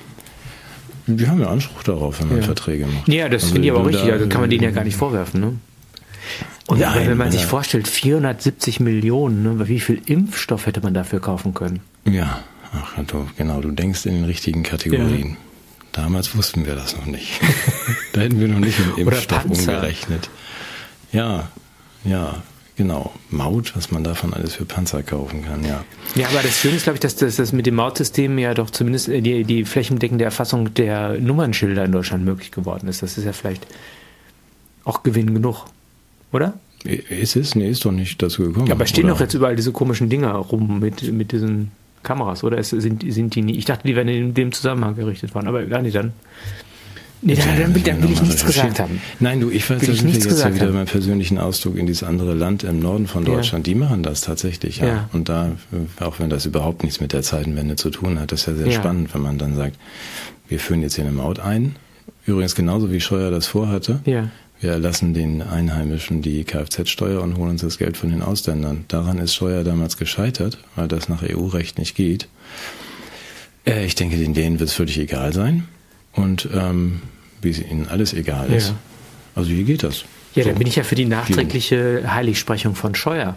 Die haben ja Anspruch darauf, wenn man ja. Verträge macht. Ja, das also finde ich aber auch richtig. Da, also kann man denen ja gar nicht vorwerfen. Ne? Und Nein, wenn man sich vorstellt, 470 Millionen, ne, wie viel Impfstoff hätte man dafür kaufen können? Ja, ach, du, genau, du denkst in den richtigen Kategorien. Ja. Damals wussten wir das noch nicht. da hätten wir noch nicht im Impfstoff umgerechnet. Ja, ja, genau. Maut, was man davon alles für Panzer kaufen kann, ja. Ja, aber das Schöne ist, glaube ich, dass das, mit dem Mautsystem ja doch zumindest die, die flächendeckende Erfassung der Nummernschilder in Deutschland möglich geworden ist. Das ist ja vielleicht auch Gewinn genug, oder? Ist es? Nee, ist doch nicht dazu gekommen. Ja, aber stehen doch jetzt überall diese komischen Dinger rum mit, mit diesen Kameras, oder? Es, sind, sind die nie? Ich dachte, die wären in dem Zusammenhang gerichtet worden, aber gar nicht dann. Nee, dann, dann, will, dann will ich nichts gesagt haben. Nein, du, ich weiß, will ich nichts jetzt ja wieder meinen persönlichen Ausdruck in dieses andere Land im Norden von Deutschland. Ja. Die machen das tatsächlich, ja. ja. Und da, auch wenn das überhaupt nichts mit der Zeitenwende zu tun hat, das ist ja sehr ja. spannend, wenn man dann sagt, wir führen jetzt hier eine Maut ein. Übrigens genauso wie Scheuer das vorhatte. Ja. Wir erlassen den Einheimischen die Kfz-Steuer und holen uns das Geld von den Ausländern. Daran ist Scheuer damals gescheitert, weil das nach EU-Recht nicht geht. Äh, ich denke, den Dänen wird es völlig egal sein. Und ähm, wie es ihnen alles egal ist. Ja. Also hier geht das. Ja, so. dann bin ich ja für die nachträgliche Heiligsprechung von Scheuer.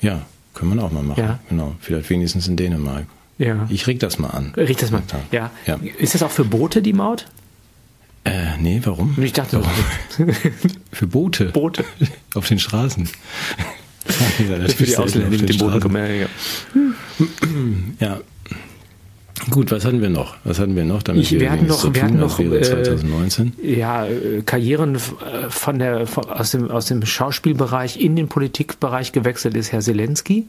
Ja, können wir auch mal machen. Ja. Genau. Vielleicht wenigstens in Dänemark. Ja. Ich reg das mal an. Reg das mal. Ja. ja. Ist das auch für Boote die Maut? Äh, nee, warum? Ich dachte, warum? für Boote. Boote. Auf den Straßen. für die Ausländer, die mit den Booten kommen. Ja, ja. Gut, was hatten wir noch? Was hatten wir noch? Damit ich, wir, hatten noch, wir hatten noch, äh, 2019. ja, äh, Karrieren äh, von der, von, aus, dem, aus dem Schauspielbereich in den Politikbereich gewechselt ist Herr Zelensky.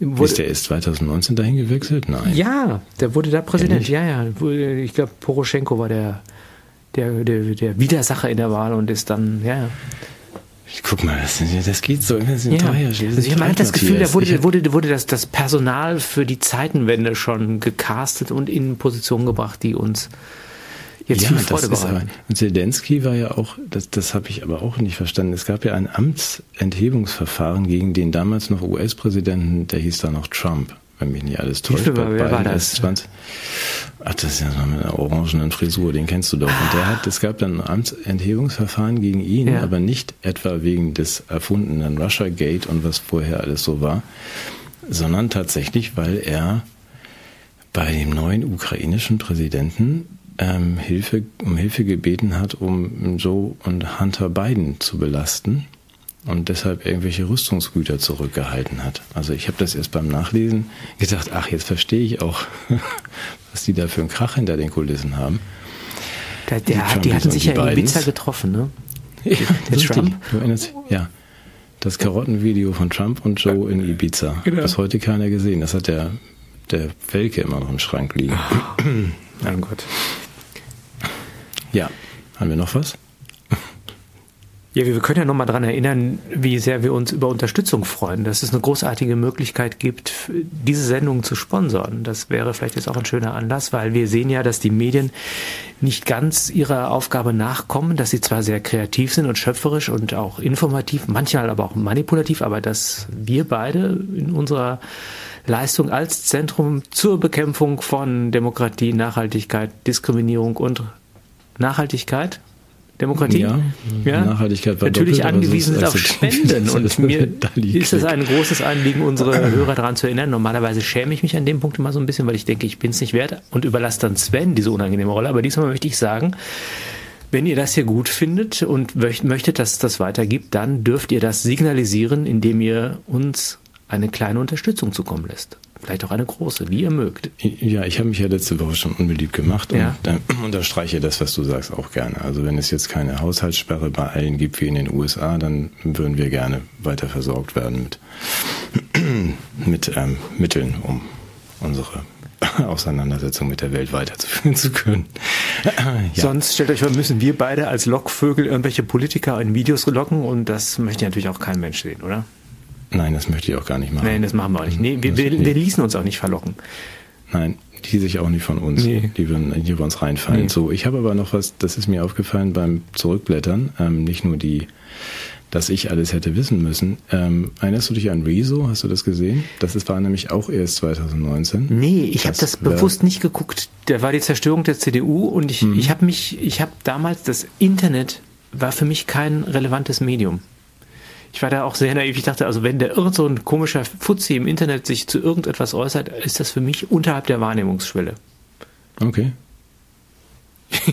Wurde, ist der erst 2019 dahin gewechselt? Nein. Ja, der wurde da Präsident. Ja, ja. Ich glaube, Poroschenko war der, der, der, der Widersacher in der Wahl und ist dann, ja. Guck mal, das, das geht so. Das ja. teuer. Das also ich habe das Gefühl, da wurde, wurde, wurde das, das Personal für die Zeitenwende schon gecastet und in Positionen gebracht, die uns jetzt ja, viel Freude bereiten. Und Zelensky war ja auch, das, das habe ich aber auch nicht verstanden. Es gab ja ein Amtsenthebungsverfahren gegen den damals noch US-Präsidenten, der hieß da noch Trump wenn mich nicht alles täuscht. Bei wer war das? 20, ach, das ist ja so mit einer orangenen Frisur, den kennst du doch. Und der hat, es gab dann ein Amtsenthebungsverfahren gegen ihn, ja. aber nicht etwa wegen des erfundenen Russia Gate und was vorher alles so war, sondern tatsächlich, weil er bei dem neuen ukrainischen Präsidenten ähm, Hilfe, um Hilfe gebeten hat, um Joe und Hunter Biden zu belasten und deshalb irgendwelche Rüstungsgüter zurückgehalten hat. Also ich habe das erst beim Nachlesen gedacht, ach, jetzt verstehe ich auch, was die da für einen Krach hinter den Kulissen haben. Der, der hat, die hatten sich ja in Ibiza getroffen, ne? Ja, der Trump. Du erinnerst, ja. Das Karottenvideo von Trump und Joe in Ibiza. Genau. Das heute keiner gesehen. Das hat der, der Welke immer noch im Schrank liegen. Oh, mein Gott. Ja. Haben wir noch was? Ja, wir können ja nochmal daran erinnern, wie sehr wir uns über Unterstützung freuen, dass es eine großartige Möglichkeit gibt, diese Sendung zu sponsern. Das wäre vielleicht jetzt auch ein schöner Anlass, weil wir sehen ja, dass die Medien nicht ganz ihrer Aufgabe nachkommen, dass sie zwar sehr kreativ sind und schöpferisch und auch informativ, manchmal aber auch manipulativ, aber dass wir beide in unserer Leistung als Zentrum zur Bekämpfung von Demokratie, Nachhaltigkeit, Diskriminierung und Nachhaltigkeit Demokratie. Ja, ja. Nachhaltigkeit natürlich angewiesen ist auf Spenden und mir ist es ein großes Anliegen, unsere Hörer daran zu erinnern. Normalerweise schäme ich mich an dem Punkt immer so ein bisschen, weil ich denke, ich bin es nicht wert und überlasse dann Sven diese unangenehme Rolle. Aber diesmal möchte ich sagen, wenn ihr das hier gut findet und möchtet, dass es das weitergibt, dann dürft ihr das signalisieren, indem ihr uns eine kleine Unterstützung zukommen lässt. Vielleicht auch eine große, wie ihr mögt. Ja, ich habe mich ja letzte Woche schon unbeliebt gemacht Ja. und äh, unterstreiche das, was du sagst, auch gerne. Also wenn es jetzt keine Haushaltssperre bei allen gibt wie in den USA, dann würden wir gerne weiter versorgt werden mit, mit ähm, Mitteln, um unsere Auseinandersetzung mit der Welt weiterzuführen zu können. ja. Sonst stellt euch vor, müssen wir beide als Lockvögel irgendwelche Politiker in Videos locken und das möchte natürlich auch kein Mensch sehen, oder? Nein, das möchte ich auch gar nicht machen. Nein, das machen wir auch nicht. Nee, wir, wir, wir ließen uns auch nicht verlocken. Nein, die sich auch nicht von uns. Nee. Die würden hier bei uns reinfallen. Nee. So, ich habe aber noch was, das ist mir aufgefallen beim Zurückblättern. Ähm, nicht nur die, dass ich alles hätte wissen müssen. Ähm, erinnerst du dich an Rezo? Hast du das gesehen? Das ist, war nämlich auch erst 2019. Nee, ich habe das bewusst nicht geguckt. Da war die Zerstörung der CDU und ich, ich habe mich, ich habe damals, das Internet war für mich kein relevantes Medium. Ich war da auch sehr naiv. Ich dachte, also wenn der irgend so ein komischer Fuzzi im Internet sich zu irgendetwas äußert, ist das für mich unterhalb der Wahrnehmungsschwelle. Okay.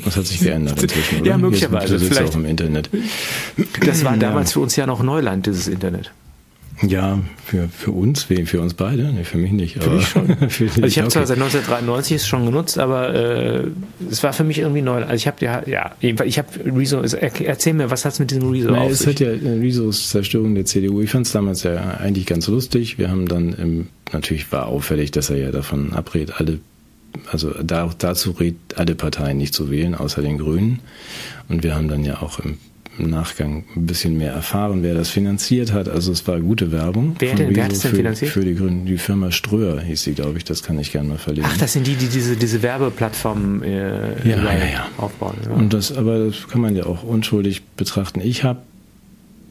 Das hat sich geändert inzwischen, oder? Ja, möglicherweise, Jetzt, vielleicht. auch im Internet. Das war Ja. damals für uns ja noch Neuland, dieses Internet. Ja, für, für uns, für uns beide. Nee, für mich nicht. Für mich schon. für Also ich habe zwar okay. seit 1993 es schon genutzt, aber äh, es war für mich irgendwie neu. Also ich habe ja, ja, ich habe Rezo, erzähl mir, was hat's mit diesem Rezo Naja, auf es sich? hat ja äh, Rizos Zerstörung der CDU. Ich fand es damals ja eigentlich ganz lustig. Wir haben dann, im, natürlich war auffällig, dass er ja davon abrät, alle, also da, dazu rät, alle Parteien nicht zu wählen, außer den Grünen. Und wir haben dann ja auch im, im Nachgang ein bisschen mehr erfahren, wer das finanziert hat. Also es war gute Werbung. Wer denn- wer hat es denn für, finanziert? Für die Grünen. Die Firma Ströer hieß sie, glaube ich. Das kann ich gerne mal verlegen. Ach, das sind die, die diese, diese Werbeplattformen äh, Ja, ja, ja. aufbauen. Ja. Und das, aber das kann man ja auch unschuldig betrachten. Ich habe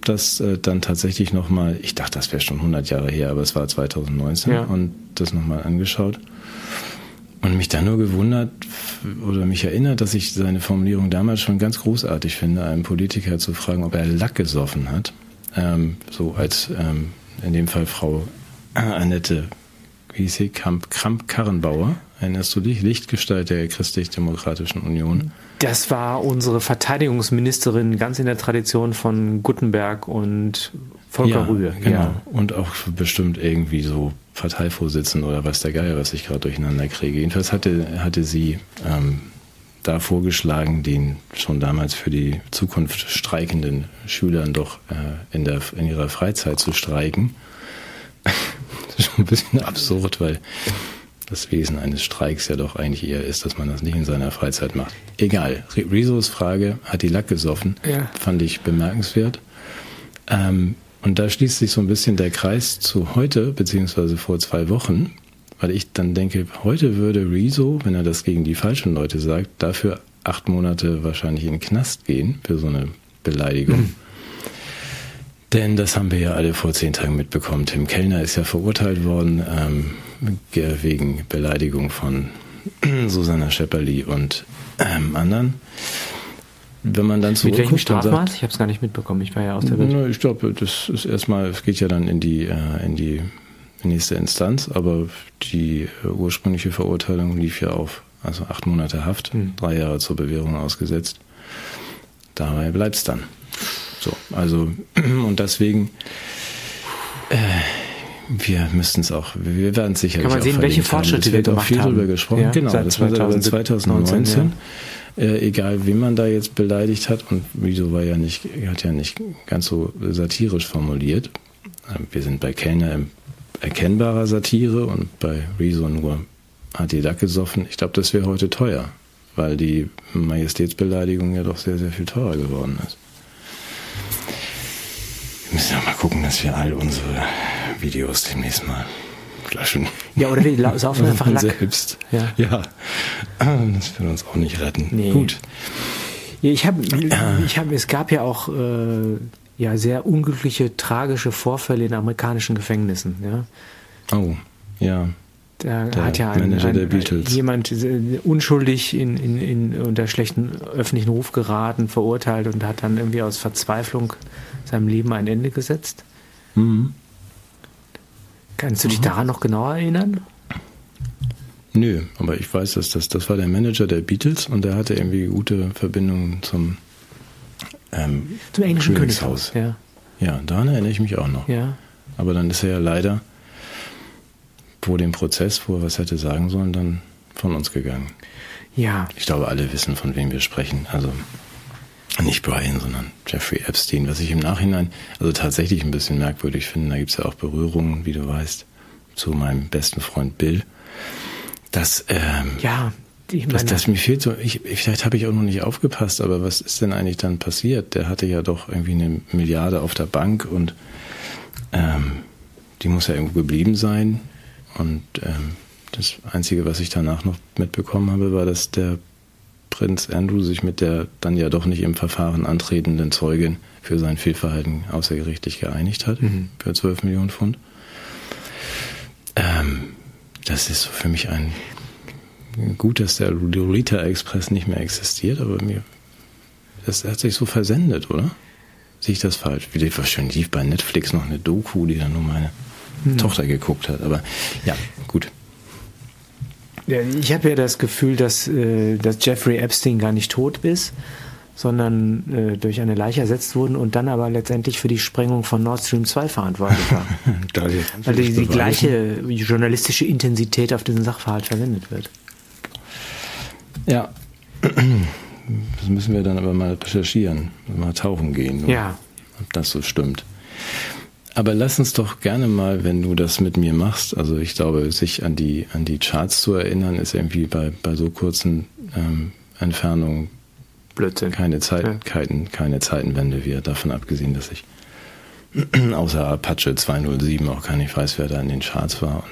das äh, dann tatsächlich nochmal, ich dachte, das wäre schon 100 Jahre her, aber es war 2019 Ja. und das nochmal angeschaut und mich dann nur gewundert oder mich erinnert, dass ich seine Formulierung damals schon ganz großartig finde, einem Politiker zu fragen, ob er Lack gesoffen hat. Ähm, so als ähm, in dem Fall Frau Annette, wie hieß sie, Kramp, Kramp-Karrenbauer, erinnerst du dich? Lichtgestalt der Christlich-Demokratischen Union. Das war unsere Verteidigungsministerin ganz in der Tradition von Gutenberg und Volker Rühe. Genau. Und auch bestimmt irgendwie so Parteivorsitzende oder was der Geier, was ich gerade durcheinander kriege. Jedenfalls hatte, hatte sie ähm, da vorgeschlagen, den schon damals für die Zukunft streikenden Schülern doch äh, in, der, in ihrer Freizeit zu streiken. das ist schon ein bisschen absurd, weil das Wesen eines Streiks ja doch eigentlich eher ist, dass man das nicht in seiner Freizeit macht. Egal. Rizos Frage, hat die Lack gesoffen? Ja. Fand ich bemerkenswert. Ähm, und da schließt sich so ein bisschen der Kreis zu heute, beziehungsweise vor zwei Wochen, weil ich dann denke, heute würde Rezo, wenn er das gegen die falschen Leute sagt, dafür acht Monate wahrscheinlich in den Knast gehen für so eine Beleidigung. Denn das haben wir ja alle vor zehn Tagen mitbekommen. Tim Kellner ist ja verurteilt worden ähm, ge- wegen Beleidigung von Susanna Schepperli und ähm, anderen. Wenn man dann Mit welchem und sagt, Strafmaß? Ich habe es gar nicht mitbekommen. Ich war ja aus der Welt. Ich glaube, das ist erstmal, es geht ja dann in die, äh, in die nächste Instanz, aber die äh, ursprüngliche Verurteilung lief ja auf. Also acht Monate Haft, Hm. drei Jahre zur Bewährung ausgesetzt. Dabei bleibt's dann. So, also, und deswegen, äh, wir müssten es auch, wir werden es sicherlich Kann man sehen, welche verlinkt haben. Fortschritte Es wird wir auch gemacht viel haben. drüber gesprochen. Ja, genau, das war seit 2019, 2019. Äh, egal, wen man da jetzt beleidigt hat, und Wieso war ja nicht, hat ja nicht ganz so satirisch formuliert. Äh, Wir sind bei Kellner erkennbarer Satire und bei Rezo nur hat die Lack gesoffen. Ich glaube, das wäre heute teuer, weil die Majestätsbeleidigung ja doch sehr, sehr viel teurer geworden ist. Wir müssen ja mal gucken, dass wir all unsere Videos demnächst mal löschen. Ja, oder la- saufen einfach Lack. selbst. Ja. ja. Das wird uns auch nicht retten. Nee. Gut. Ich habe, ich habe, es gab ja auch äh, ja sehr unglückliche, tragische Vorfälle in amerikanischen Gefängnissen. Ja, Oh, ja. da Der hat ja ein, ein, jemand äh, unschuldig in, in, in unter schlechten öffentlichen Ruf geraten, verurteilt und hat dann irgendwie aus Verzweiflung seinem Leben ein Ende gesetzt. Mhm. Kannst du dich daran noch genauer erinnern? Nö, aber ich weiß, dass das, das war der Manager der Beatles und der hatte irgendwie gute Verbindungen zum ähm, Zum englischen Königshaus. Königshaus. Ja, Ja, daran erinnere ich mich auch noch. ja. Aber dann ist er ja leider vor dem Prozess, wo er was hätte sagen sollen, dann von uns gegangen. Ja. Ich glaube, alle wissen, von wem wir sprechen. Also nicht Brian, sondern Jeffrey Epstein, was ich im Nachhinein also tatsächlich ein bisschen merkwürdig finde. Da gibt es ja auch Berührungen, wie du weißt, zu meinem besten Freund Bill. Das, ähm, ja, ich meine, das, das mir fehlt so, ich, vielleicht habe ich auch noch nicht aufgepasst, aber was ist denn eigentlich dann passiert? Der hatte ja doch irgendwie eine Milliarde auf der Bank und ähm, die muss ja irgendwo geblieben sein. Und ähm, das Einzige, was ich danach noch mitbekommen habe, war, dass der Prinz Andrew sich mit der dann ja doch nicht im Verfahren antretenden Zeugin für sein Fehlverhalten außergerichtlich geeinigt hat, mhm. für 12 Millionen Pfund. Ähm, das ist für mich ein gut, dass der Lolita Express nicht mehr existiert, aber mir das hat sich so versendet, oder? Sehe ich das falsch? Wie wahrscheinlich lief bei Netflix noch eine Doku, die dann nur meine hm. Tochter geguckt hat. Aber ja, gut. Ja, ich habe ja das Gefühl, dass, äh, dass Jeffrey Epstein gar nicht tot ist, sondern äh, durch eine Leiche ersetzt wurden und dann aber letztendlich für die Sprengung von Nord Stream 2 verantwortlich war. Weil die, die gleiche journalistische Intensität auf diesen Sachverhalt verwendet wird. Ja. Das müssen wir dann aber mal recherchieren, mal tauchen gehen, ja. ob das so stimmt. Aber lass uns doch gerne mal, wenn du das mit mir machst, also ich glaube, sich an die, an die Charts zu erinnern, ist irgendwie bei, bei so kurzen ähm, Entfernungen Blödsinn. Keine, Zeit, ja. keine, keine Zeitenwende wird, davon abgesehen, dass ich außer Apache 207 auch gar nicht weiß, wer da in den Charts war.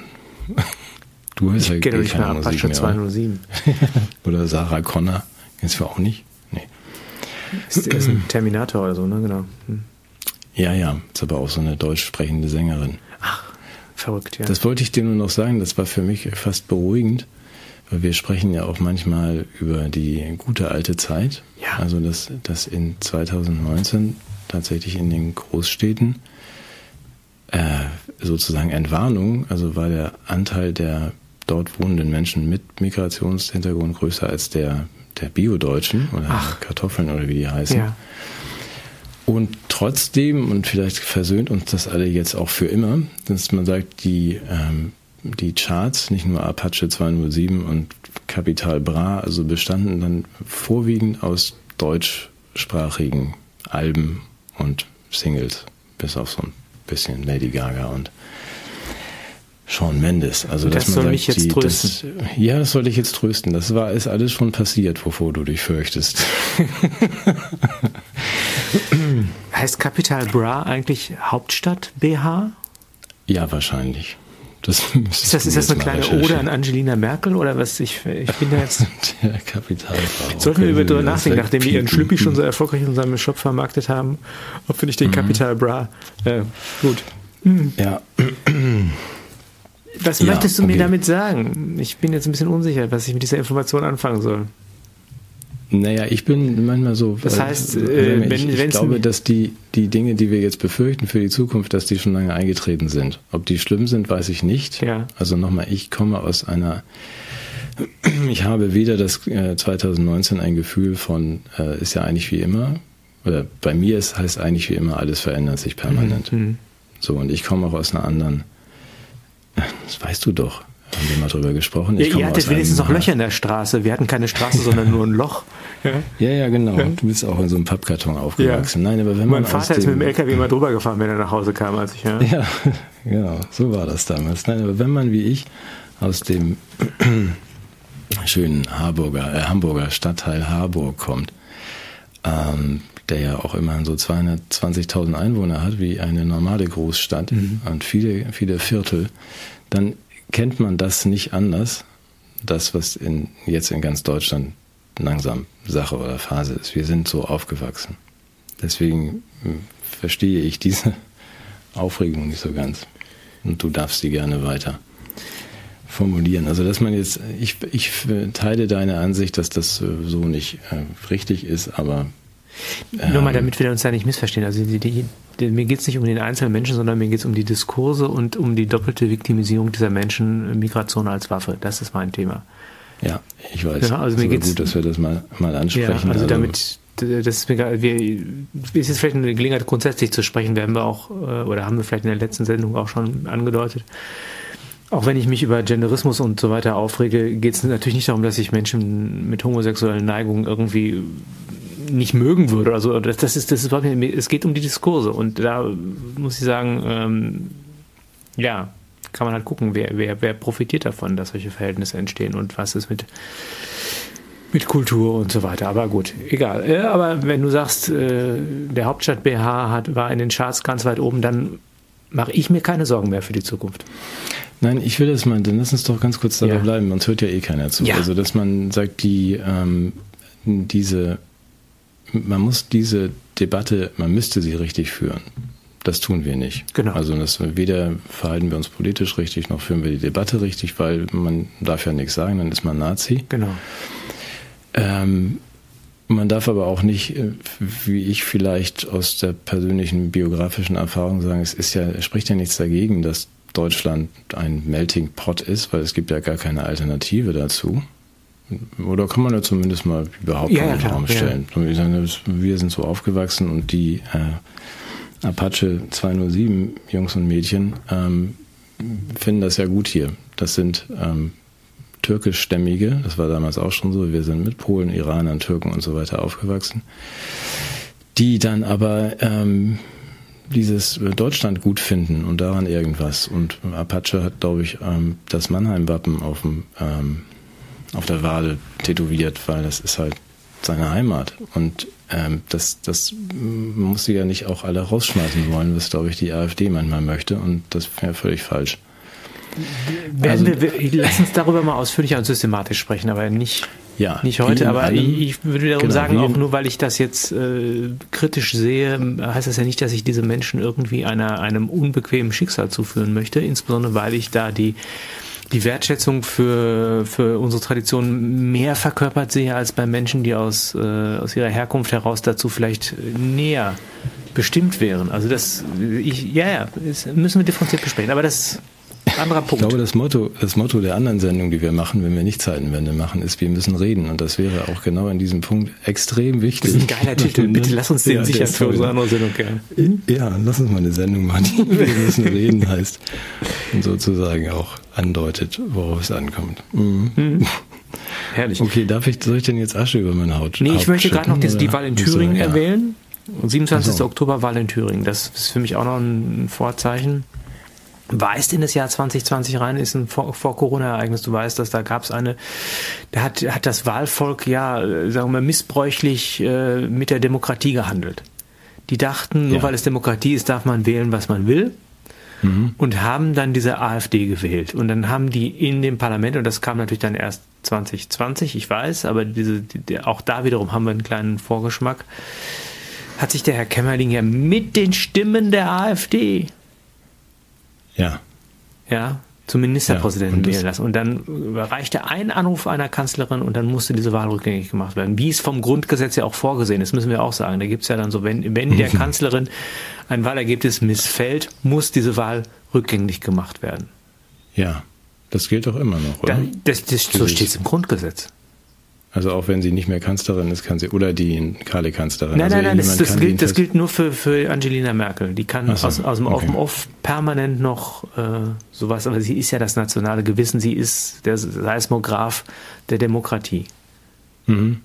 du hast ja kenne nicht mehr Apache mehr, 207. oder Sarah Connor, kennst du auch nicht? Nee. Ist, ist ein Terminator oder so, ne? Genau. Hm. Ja, ja, ist aber auch so eine deutsch sprechende Sängerin. Ach, verrückt, ja. Das wollte ich dir nur noch sagen, das war für mich fast beruhigend, weil wir sprechen ja auch manchmal über die gute alte Zeit. Ja. Also, dass, dass in 2019 tatsächlich in den Großstädten äh, sozusagen Entwarnung, also war der Anteil der dort wohnenden Menschen mit Migrationshintergrund größer als der der Bio-Deutschen oder Ach. Kartoffeln oder wie die heißen. Ja. Und trotzdem, und vielleicht versöhnt uns das alle jetzt auch für immer, dass man sagt, die, ähm, die Charts, nicht nur Apache 207 und Capital Bra, also bestanden dann vorwiegend aus deutschsprachigen Alben und Singles, bis auf so ein bisschen Lady Gaga und Sean Mendes. Also, das soll sagt, mich jetzt die, trösten. Das, ja, das soll dich jetzt trösten. Das war, ist alles schon passiert, wovor du dich fürchtest. heißt Capital Bra eigentlich Hauptstadt BH? Ja, wahrscheinlich. Das ist das, ist das eine kleine Ode an Angelina Merkel oder was? Ich, ich bin da jetzt. Der Kapital. Sollten wir über darüber nachdenken, nachdem wir ihren Schlüppi schon so erfolgreich in unserem Shop vermarktet haben, ob wir nicht den mhm. Capital Bra. Äh, gut. Mhm. Ja. Was ja, möchtest du okay. mir damit sagen? Ich bin jetzt ein bisschen unsicher, was ich mit dieser Information anfangen soll. Naja, ich bin manchmal so. Das heißt, äh, wenn, ich, ich glaube, dass die, die Dinge, die wir jetzt befürchten für die Zukunft, dass die schon lange eingetreten sind. Ob die schlimm sind, weiß ich nicht. Ja. Also nochmal, ich komme aus einer. Ich habe weder das äh, 2019 ein Gefühl von, äh, ist ja eigentlich wie immer, oder bei mir ist, heißt eigentlich wie immer, alles verändert sich permanent. Mhm. So, und ich komme auch aus einer anderen das weißt du doch. Haben wir mal drüber gesprochen. Ich ja, ihr hattet wenigstens noch Löcher in der Straße. Wir hatten keine Straße, sondern nur ein Loch. Ja, ja, ja genau. Ja. Du bist auch in so einem Pappkarton aufgewachsen. Ja. Nein, aber wenn mein man Vater ist mit dem LKW mal drüber gefahren, wenn er nach Hause kam, als ich. Ja, ja genau. So war das damals. Nein, aber wenn man wie ich aus dem schönen Harburger, äh, Hamburger Stadtteil Harburg kommt, ähm, der ja auch immerhin so 220.000 Einwohner hat, wie eine normale Großstadt mhm. und viele, viele Viertel, dann kennt man das nicht anders, das, was in, jetzt in ganz Deutschland langsam Sache oder Phase ist. Wir sind so aufgewachsen. Deswegen hm, verstehe ich diese Aufregung nicht so ganz. Und du darfst sie gerne weiter formulieren. Also dass man jetzt, ich, ich teile deine Ansicht, dass das äh, so nicht äh, richtig ist, aber nur mal, ähm. damit wir uns da nicht missverstehen. Also die, die, die, mir geht es nicht um den einzelnen Menschen, sondern mir geht es um die Diskurse und um die doppelte Viktimisierung dieser Menschen, Migration als Waffe. Das ist mein Thema. Ja, ich weiß. Ja, also mir geht's, gut, dass wir das mal, mal ansprechen. Ja, also, also damit, das ist mir, wir, ist jetzt vielleicht eine Gelegenheit, grundsätzlich zu sprechen, werden wir auch, äh, oder haben wir vielleicht in der letzten Sendung auch schon angedeutet. auch wenn ich mich über Genderismus und so weiter aufrege, geht es natürlich nicht darum, dass ich Menschen mit homosexuellen Neigungen irgendwie nicht mögen würde. Also das, das ist, das ist, es geht um die Diskurse und da muss ich sagen, ähm, ja, kann man halt gucken, wer, wer, wer profitiert davon, dass solche Verhältnisse entstehen und was ist mit mit Kultur und so weiter. Aber gut, egal. Ja, aber wenn du sagst, äh, der Hauptstadt BH hat, war in den Charts ganz weit oben, dann mache ich mir keine Sorgen mehr für die Zukunft. Nein, ich will das mal, dann lass uns doch ganz kurz dabei ja. bleiben, sonst hört ja eh keiner zu. Ja. Also, dass man sagt, die, ähm, diese, man muss diese Debatte, man müsste sie richtig führen. Das tun wir nicht. Genau. Also das, weder verhalten wir uns politisch richtig, noch führen wir die Debatte richtig, weil man darf ja nichts sagen, dann ist man Nazi. Genau. Ähm, man darf aber auch nicht, äh, wie ich vielleicht aus der persönlichen biografischen Erfahrung sagen, es ist ja, es spricht ja nichts dagegen, dass Deutschland ein Melting Pot ist, weil es gibt ja gar keine Alternative dazu. Oder kann man ja zumindest mal überhaupt ja, in den Raum stellen. Ja. Wir sind so aufgewachsen und die äh, Apache 207 Jungs und Mädchen ähm, finden das ja gut hier. Das sind ähm, türkischstämmige, das war damals auch schon so, wir sind mit Polen, Iranern, Türken und so weiter aufgewachsen, die dann aber ähm, dieses Deutschland gut finden und daran irgendwas. Und Apache hat, glaube ich, ähm, das Mannheim-Wappen auf, dem, ähm, auf der Wade tätowiert, weil das ist halt seine Heimat. Und ähm, das, das muss sie ja nicht auch alle rausschmeißen wollen, was, glaube ich, die AfD manchmal möchte. Und das wäre völlig falsch. Also, wir, lass uns darüber mal ausführlicher und systematisch sprechen, aber nicht, ja, nicht heute. Aber allem, ich würde darum genau, sagen, auch nur weil ich das jetzt äh, kritisch sehe, heißt das ja nicht, dass ich diese Menschen irgendwie einer, einem unbequemen Schicksal zuführen möchte, insbesondere weil ich da die die Wertschätzung für, für unsere Tradition mehr verkörpert sehe als bei Menschen, die aus, äh, aus ihrer Herkunft heraus dazu vielleicht näher bestimmt wären. Also das, ich, ja, ja, müssen wir differenziert besprechen. Aber das anderer Punkt. Ich glaube, das Motto, das Motto der anderen Sendung, die wir machen, wenn wir nicht Zeitenwende machen, ist, wir müssen reden. Und das wäre auch genau in diesem Punkt extrem wichtig. Das ist ein geiler Titel. Bitte lass uns den ja, sicher für unsere andere Sendung gerne. Ja, lass uns mal eine Sendung machen, die wir müssen reden heißt. Und sozusagen auch andeutet, worauf es ankommt. Mhm. Mhm. Herrlich. Okay, darf ich, soll ich denn jetzt Asche über meine Haut Nee, ich möchte gerade noch die, die Wahl in Thüringen so, ja. erwähnen. 27. So. Oktober Wahl in Thüringen. Das ist für mich auch noch ein Vorzeichen weißt in das Jahr 2020 rein, ist ein Vor-Corona-Ereignis. Du weißt, dass da gab es eine, da hat, hat das Wahlvolk ja, sagen wir, missbräuchlich äh, mit der Demokratie gehandelt. Die dachten, nur ja. weil es Demokratie ist, darf man wählen, was man will. Mhm. Und haben dann diese AfD gewählt. Und dann haben die in dem Parlament, und das kam natürlich dann erst 2020, ich weiß, aber diese, die, auch da wiederum haben wir einen kleinen Vorgeschmack, hat sich der Herr Kämmerling ja mit den Stimmen der AfD ja. Ja, zum Ministerpräsidenten ja, wählen lassen. Und dann reichte ein Anruf einer Kanzlerin und dann musste diese Wahl rückgängig gemacht werden. Wie es vom Grundgesetz ja auch vorgesehen ist, müssen wir auch sagen. Da gibt es ja dann so, wenn, wenn der Kanzlerin ein Wahlergebnis missfällt, muss diese Wahl rückgängig gemacht werden. Ja, das gilt doch immer noch, oder? Dann, das, das, so steht es im Grundgesetz. Also auch wenn sie nicht mehr Kanzlerin ist, kann sie oder die Kali-Kanzlerin. Nein, also nein, nein, das, das gilt, das gilt nur für, für Angelina Merkel. Die kann so, aus, aus dem okay. Off permanent noch äh, sowas, aber sie ist ja das nationale Gewissen, sie ist der Seismograph der Demokratie. Mhm.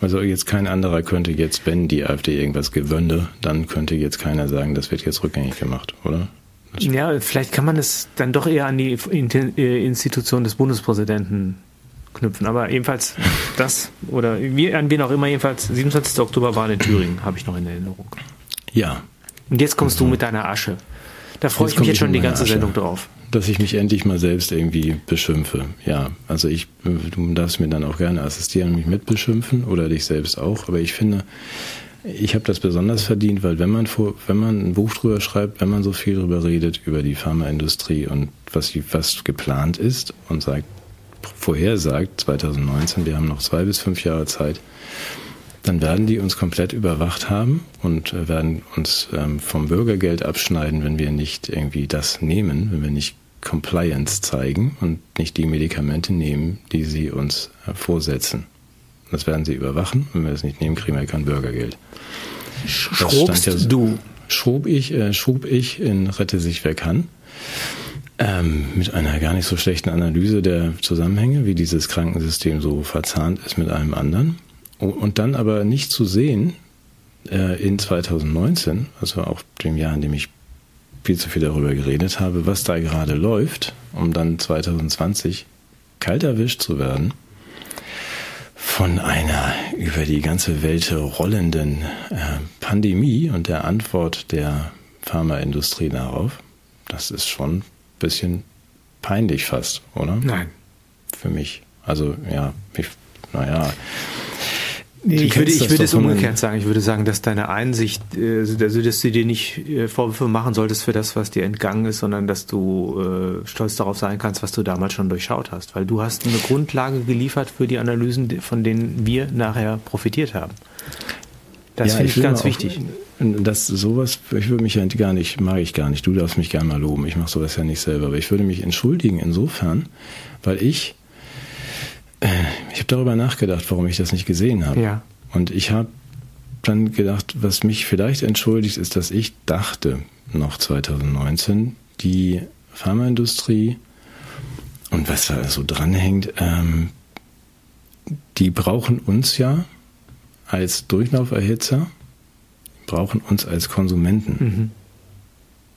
Also jetzt kein anderer könnte jetzt, wenn die AfD irgendwas gewönne, dann könnte jetzt keiner sagen, das wird jetzt rückgängig gemacht, oder? Ja, vielleicht kann man es dann doch eher an die äh, Institution des Bundespräsidenten knüpfen. Aber jedenfalls das, oder wie, an wen auch immer, jedenfalls 27. Oktober war in Thüringen, habe ich noch in Erinnerung. Ja. Und jetzt kommst also, du mit deiner Asche. Da freue ich mich jetzt schon die ganze Asche, Sendung drauf. Dass ich mich endlich mal selbst irgendwie beschimpfe. Ja, also ich, du darfst mir dann auch gerne assistieren und mich mitbeschimpfen oder dich selbst auch. Aber ich finde, ich habe das besonders verdient, weil wenn man vor, wenn man ein Buch drüber schreibt, wenn man so viel drüber redet über die Pharmaindustrie und was, was geplant ist und sagt, vorhersagt, 2019, wir haben noch zwei bis fünf Jahre Zeit, dann werden die uns komplett überwacht haben und äh, werden uns ähm, vom Bürgergeld abschneiden, wenn wir nicht irgendwie das nehmen, wenn wir nicht Compliance zeigen und nicht die Medikamente nehmen, die sie uns äh, vorsetzen. Das werden sie überwachen. Wenn wir das nicht nehmen, kriegen wir kein Bürgergeld. Schrobst ja du? Schrob ich, äh, schrob ich in Rette sich wer kann. Ähm, mit einer gar nicht so schlechten Analyse der Zusammenhänge, wie dieses Krankensystem so verzahnt ist mit allem anderen. Und dann aber nicht zu sehen äh, in 2019, also auch dem Jahr, in dem ich viel zu viel darüber geredet habe, was da gerade läuft, um dann 2020 kalt erwischt zu werden von einer über die ganze Welt rollenden äh, Pandemie und der Antwort der Pharmaindustrie darauf. Das ist schon bisschen peinlich fast, oder? Nein. Für mich. Also ja, ich, naja. Nee, ich würde, ich würde es umgekehrt sagen. Ich würde sagen, dass deine Einsicht, äh, also dass du dir nicht äh, Vorwürfe machen solltest für das, was dir entgangen ist, sondern dass du äh, stolz darauf sein kannst, was du damals schon durchschaut hast. Weil du hast eine Grundlage geliefert für die Analysen, von denen wir nachher profitiert haben. Das ja, finde ich, ich ganz wichtig. Das sowas, ich würde mich ja gar nicht, mag ich gar nicht. Du darfst mich gerne mal loben. Ich mache sowas ja nicht selber. Aber ich würde mich entschuldigen insofern, weil ich ich habe darüber nachgedacht, warum ich das nicht gesehen habe. Ja. Und ich habe dann gedacht, was mich vielleicht entschuldigt, ist, dass ich dachte, noch 2019, die Pharmaindustrie und was da so dranhängt, ähm, die brauchen uns ja als Durchlauferhitzer, brauchen uns als Konsumenten. Mhm.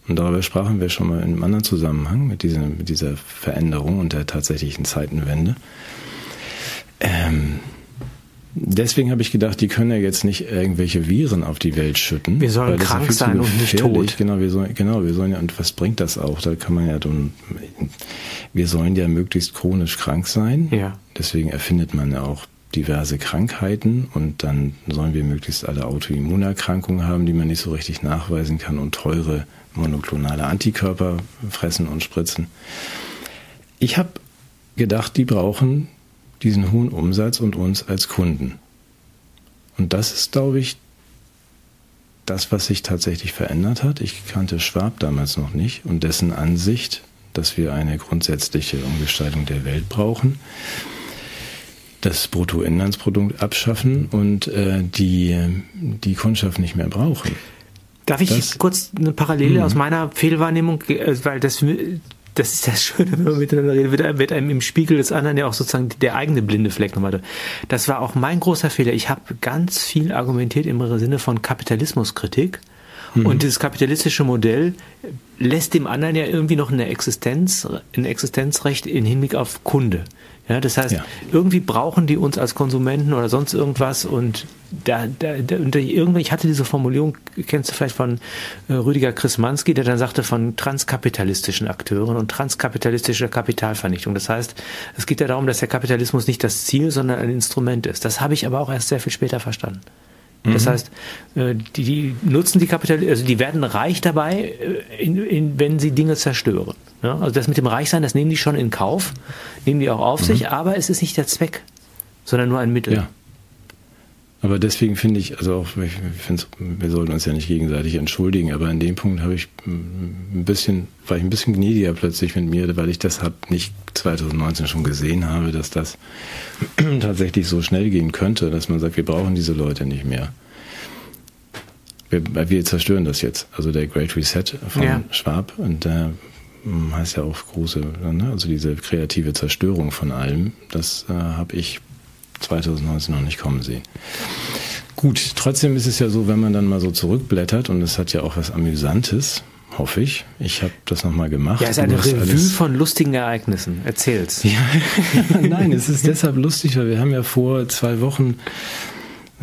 Und darüber sprachen wir schon mal in einem anderen Zusammenhang mit dieser, mit dieser Veränderung und der tatsächlichen Zeitenwende. Ähm, deswegen habe ich gedacht, die können ja jetzt nicht irgendwelche Viren auf die Welt schütten. Wir sollen krank sein und nicht tot. Genau, wir sollen, genau, wir sollen ja, und was bringt das auch? Da kann man ja wir sollen ja möglichst chronisch krank sein. Ja. Deswegen erfindet man ja auch diverse Krankheiten und dann sollen wir möglichst alle Autoimmunerkrankungen haben, die man nicht so richtig nachweisen kann und teure monoklonale Antikörper fressen und spritzen. Ich habe gedacht, die brauchen diesen hohen Umsatz und uns als Kunden. Und das ist, glaube ich, das, was sich tatsächlich verändert hat. Ich kannte Schwab damals noch nicht und dessen Ansicht, dass wir eine grundsätzliche Umgestaltung der Welt brauchen, das Bruttoinlandsprodukt abschaffen und äh, die, die Kundschaft nicht mehr brauchen. Darf ich das, kurz eine Parallele mh. aus meiner Fehlwahrnehmung, äh, weil das das ist das Schöne, wenn man miteinander redet, wird einem im Spiegel des anderen ja auch sozusagen der eigene blinde Fleck nochmal. Das war auch mein großer Fehler. Ich habe ganz viel argumentiert im Sinne von Kapitalismuskritik. Mhm. Und dieses kapitalistische Modell lässt dem anderen ja irgendwie noch eine Existenz, ein Existenzrecht in Hinblick auf Kunde. Ja, das heißt, ja. irgendwie brauchen die uns als Konsumenten oder sonst irgendwas und da, da, da und irgendwie, ich hatte diese Formulierung, kennst du vielleicht von äh, Rüdiger Krismanski, der dann sagte von transkapitalistischen Akteuren und transkapitalistischer Kapitalvernichtung. Das heißt, es geht ja darum, dass der Kapitalismus nicht das Ziel, sondern ein Instrument ist. Das habe ich aber auch erst sehr viel später verstanden. Das mhm. heißt, äh, die, die nutzen die Kapital, also die werden reich dabei, äh, in, in, wenn sie Dinge zerstören. Ja? Also das mit dem Reichsein, das nehmen die schon in Kauf, nehmen die auch auf mhm. sich, aber es ist nicht der Zweck, sondern nur ein Mittel. Ja. Aber deswegen finde ich, also auch, ich wir sollten uns ja nicht gegenseitig entschuldigen, aber an dem Punkt habe ich ein bisschen, war ich ein bisschen gnädiger plötzlich mit mir, weil ich das hab nicht 2019 schon gesehen habe, dass das tatsächlich so schnell gehen könnte, dass man sagt, wir brauchen diese Leute nicht mehr. Wir, wir zerstören das jetzt. Also der Great Reset von ja. Schwab und der hm, heißt ja auch große, ne? also diese kreative Zerstörung von allem, das äh, habe ich 2019 noch nicht kommen sehen. Gut, trotzdem ist es ja so, wenn man dann mal so zurückblättert und es hat ja auch was Amüsantes, hoffe ich. Ich habe das nochmal gemacht. Ja, es ist eine Revue von lustigen Ereignissen. Erzähl's. Ja, nein, es ist deshalb lustig, weil wir haben ja vor zwei Wochen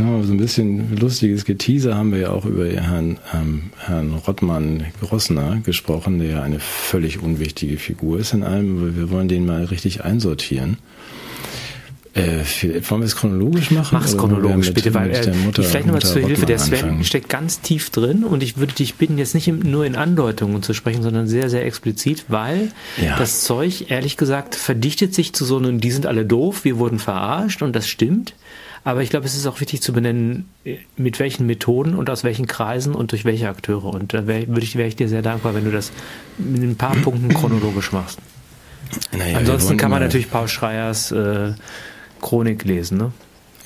ja, so ein bisschen lustiges Geteaser haben wir ja auch über Herrn, ähm, Herrn Rottmann Grossner gesprochen, der ja eine völlig unwichtige Figur ist in allem, weil wir wollen den mal richtig einsortieren. Äh, wollen wir es chronologisch machen? Mach es chronologisch mit, bitte, weil äh, Mutter, vielleicht nochmal zur Hilfe. Der Sven anfangen. steckt ganz tief drin und ich würde dich bitten, jetzt nicht nur in Andeutungen zu sprechen, sondern sehr, sehr explizit, weil ja. das Zeug, ehrlich gesagt, verdichtet sich zu so einem, die sind alle doof, wir wurden verarscht und das stimmt. Aber ich glaube, es ist auch wichtig zu benennen, äh, mit welchen Methoden und aus welchen Kreisen und durch welche Akteure. Und da wäre ich, wär ich dir sehr dankbar, wenn du das mit ein paar Punkten chronologisch machst. Naja, Ansonsten kann man natürlich Paul Schreiers äh, Chronik lesen, ne?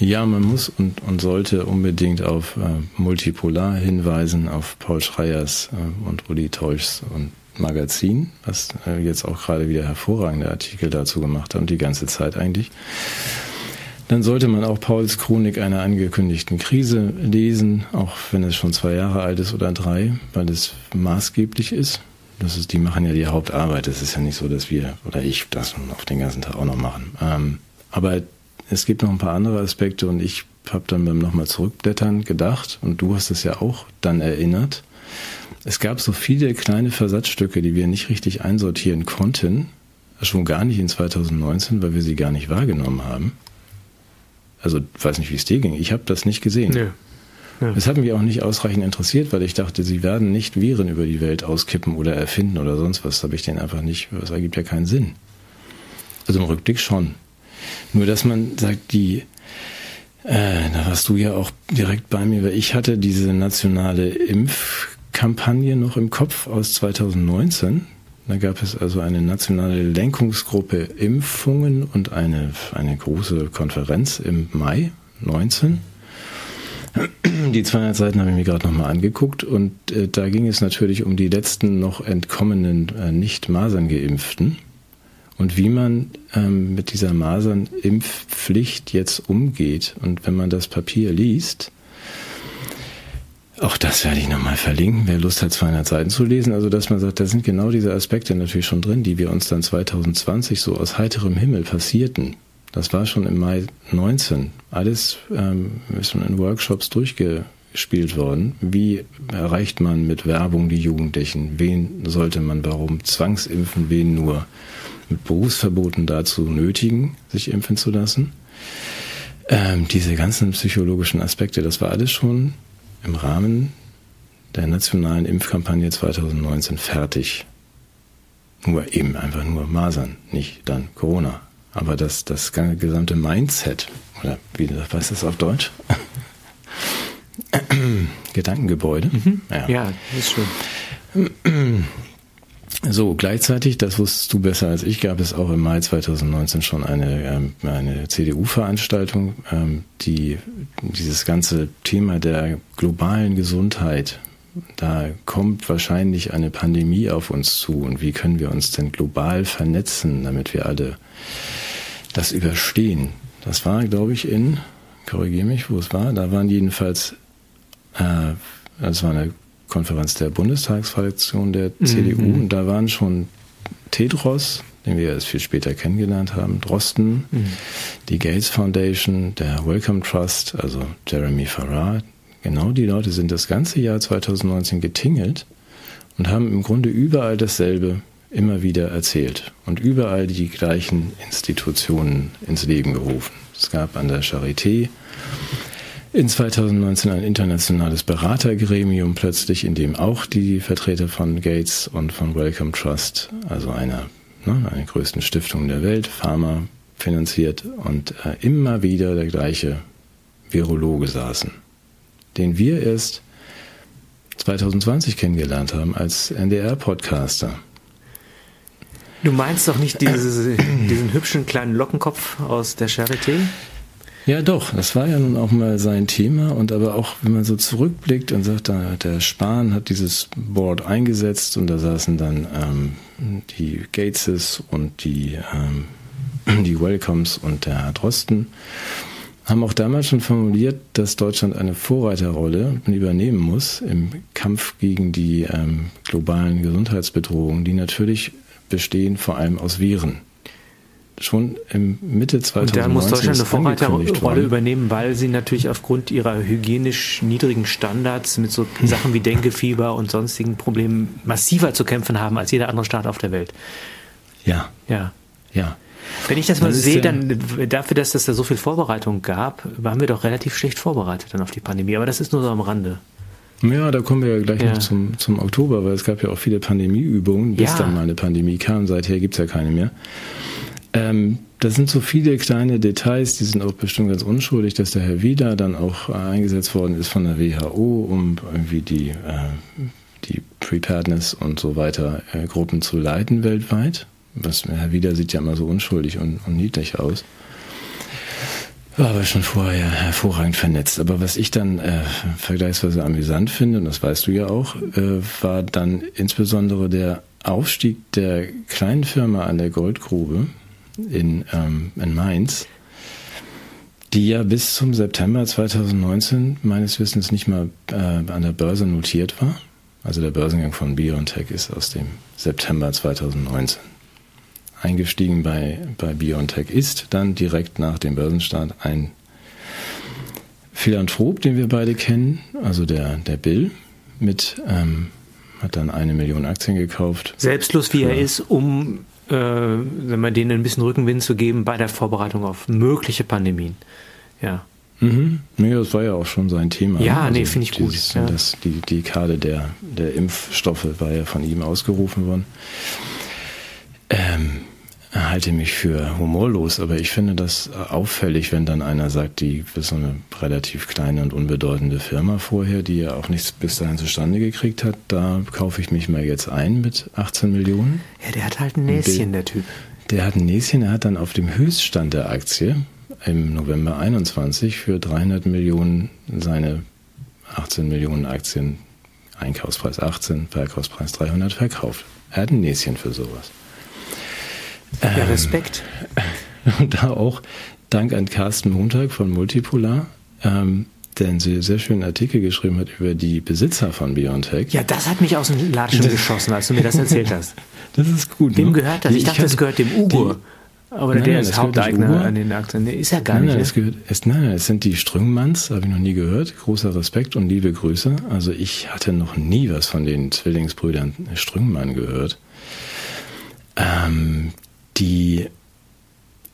Ja, man muss und, und sollte unbedingt auf äh, Multipolar hinweisen, auf Paul Schreiers äh, und Uli Teuschs und Magazin, was äh, jetzt auch gerade wieder hervorragende Artikel dazu gemacht hat und die ganze Zeit eigentlich. Dann sollte man auch Pauls Chronik einer angekündigten Krise lesen, auch wenn es schon zwei Jahre alt ist oder drei, weil es maßgeblich ist. Das ist, die machen ja die Hauptarbeit. Es ist ja nicht so, dass wir oder ich das noch den ganzen Tag auch noch machen. Ähm, aber es gibt noch ein paar andere Aspekte und ich habe dann beim nochmal zurückblättern gedacht und du hast es ja auch dann erinnert. Es gab so viele kleine Versatzstücke, die wir nicht richtig einsortieren konnten, schon gar nicht in 2019, weil wir sie gar nicht wahrgenommen haben. Also weiß nicht, wie es dir ging. Ich habe das nicht gesehen. Nee. Ja. Das hat mich auch nicht ausreichend interessiert, weil ich dachte, sie werden nicht Viren über die Welt auskippen oder erfinden oder sonst was. Das habe ich denen einfach nicht, das ergibt ja keinen Sinn. Also im Rückblick schon. Nur, dass man sagt, die, äh, da warst du ja auch direkt bei mir, weil ich hatte diese nationale Impfkampagne noch im Kopf aus 2019. Da gab es also eine nationale Lenkungsgruppe Impfungen und eine, eine große Konferenz im Mai 19. Die 200 Seiten habe ich mir gerade nochmal angeguckt und äh, da ging es natürlich um die letzten noch entkommenen äh, Nicht-Masern-Geimpften und wie man ähm, mit dieser Masernimpfpflicht jetzt umgeht. Und wenn man das Papier liest, auch das werde ich nochmal verlinken, wer Lust hat, 200 Seiten zu lesen. Also, dass man sagt, da sind genau diese Aspekte natürlich schon drin, die wir uns dann 2020 so aus heiterem Himmel passierten. Das war schon im Mai 19. Alles ähm, ist schon in Workshops durchgespielt worden. Wie erreicht man mit Werbung die Jugendlichen? Wen sollte man warum zwangsimpfen? Wen nur? Mit Berufsverboten dazu nötigen, sich impfen zu lassen. Ähm, diese ganzen psychologischen Aspekte, das war alles schon im Rahmen der nationalen Impfkampagne 2019 fertig. Nur eben einfach nur Masern, nicht dann Corona. Aber das, das gesamte Mindset, oder wie ist das auf Deutsch? Gedankengebäude. Mhm. Ja. ja, ist schön. So, gleichzeitig, das wusstest du besser als ich, gab es auch im Mai 2019 schon eine, ähm, eine CDU-Veranstaltung, ähm, die dieses ganze Thema der globalen Gesundheit, da kommt wahrscheinlich eine Pandemie auf uns zu und wie können wir uns denn global vernetzen, damit wir alle das überstehen. Das war, glaube ich, in, korrigiere mich, wo es war, da waren jedenfalls, äh, das war eine Konferenz der Bundestagsfraktion der mhm. CDU und da waren schon Tedros, den wir erst viel später kennengelernt haben, Drosten, mhm. die Gates Foundation, der Wellcome Trust, also Jeremy Farrar. Genau die Leute sind das ganze Jahr 2019 getingelt und haben im Grunde überall dasselbe immer wieder erzählt und überall die gleichen Institutionen ins Leben gerufen. Es gab an der Charité in 2019 ein internationales Beratergremium plötzlich, in dem auch die Vertreter von Gates und von Wellcome Trust, also einer, ne, einer größten Stiftung der Welt, Pharma finanziert und äh, immer wieder der gleiche Virologe saßen, den wir erst 2020 kennengelernt haben als NDR-Podcaster. Du meinst doch nicht diese, diesen hübschen kleinen Lockenkopf aus der Charité? Ja, doch, das war ja nun auch mal sein Thema und aber auch, wenn man so zurückblickt und sagt, der Spahn hat dieses Board eingesetzt und da saßen dann ähm, die Gateses und die, ähm, die Welcomes und der Drosten, haben auch damals schon formuliert, dass Deutschland eine Vorreiterrolle übernehmen muss im Kampf gegen die ähm, globalen Gesundheitsbedrohungen, die natürlich bestehen vor allem aus Viren schon im Mitte 2019 Und da muss Deutschland eine Vorreiterrolle übernehmen, weil sie natürlich aufgrund ihrer hygienisch niedrigen Standards mit so Sachen wie Denkefieber und sonstigen Problemen massiver zu kämpfen haben als jeder andere Staat auf der Welt. Ja. Ja. Ja. Wenn ich das mal das sehe, dann dafür, dass es da so viel Vorbereitung gab, waren wir doch relativ schlecht vorbereitet dann auf die Pandemie. Aber das ist nur so am Rande. Ja, da kommen wir ja gleich ja. noch zum, zum Oktober, weil es gab ja auch viele Pandemieübungen, bis ja. dann mal eine Pandemie kam. Seither gibt es ja keine mehr. Ähm, das sind so viele kleine Details, die sind auch bestimmt ganz unschuldig, dass der Herr Wieder dann auch eingesetzt worden ist von der WHO, um irgendwie die, äh, die Preparedness und so weiter äh, Gruppen zu leiten weltweit. Was Herr Wieder sieht ja immer so unschuldig und, und niedlich aus. War aber schon vorher hervorragend vernetzt. Aber was ich dann äh, vergleichsweise amüsant finde, und das weißt du ja auch, äh, war dann insbesondere der Aufstieg der kleinen Firma an der Goldgrube in, ähm, in Mainz, die ja bis zum September 2019 meines Wissens nicht mal äh, an der Börse notiert war. Also der Börsengang von BioNTech ist aus dem September 2019 eingestiegen bei, bei BioNTech ist dann direkt nach dem Börsenstart ein Philanthrop, den wir beide kennen, also der, der Bill, mit, ähm, hat dann eine Million Aktien gekauft. Selbstlos wie er ist, um äh, wenn man denen ein bisschen Rückenwind zu geben bei der Vorbereitung auf mögliche Pandemien. Ja. Mhm. Nee, das war ja auch schon sein Thema. Ja, also nee, finde ich gut. ja. das, die, die Karte der, der Impfstoffe war ja von ihm ausgerufen worden. Halte mich für humorlos, aber ich finde das auffällig, wenn dann einer sagt, die ist so eine relativ kleine und unbedeutende Firma vorher, die ja auch nichts bis dahin zustande gekriegt hat, da kaufe ich mich mal jetzt ein mit 18 Millionen. Ja, der hat halt ein Näschen, der Typ. Der hat ein Näschen, er hat dann auf dem Höchststand der Aktie im November 21 für 300 Millionen seine 18 Millionen Aktien, Einkaufspreis 18, Verkaufspreis 300 verkauft. Er hat ein Näschen für sowas. Ja, Respekt. Und da auch Dank an Carsten Montag von Multipolar, ähm, der einen sehr, sehr schönen Artikel geschrieben hat über die Besitzer von Biontech. Ja, das hat mich aus dem Latschen geschossen, als du mir das erzählt hast. Das ist gut. Dem ne? gehört das. Ich, ich dachte, das gehört dem Ugo. Aber nein, der nein, ist Haupteigner an den Aktien. Nee, ist ja gar nein, nicht. Nein, ne? es gehört, es, nein, es sind die Strüngmanns, habe ich noch nie gehört. Großer Respekt und liebe Grüße. Also ich hatte noch nie was von den Zwillingsbrüdern Strüngmann gehört. Ähm, die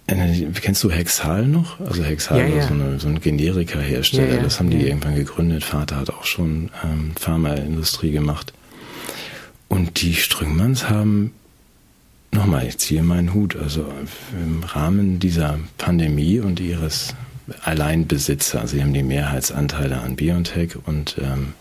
äh, Kennst du Hexal noch? Also Hexal ja, ja. So, eine, so ein Generika-Hersteller. Ja, das haben die irgendwann gegründet. Vater hat auch schon ähm, Pharmaindustrie gemacht. Und die Strüngmanns haben, nochmal, ich ziehe meinen Hut, also im Rahmen dieser Pandemie und ihres Alleinbesitzer, sie haben die Mehrheitsanteile an BioNTech und ähm,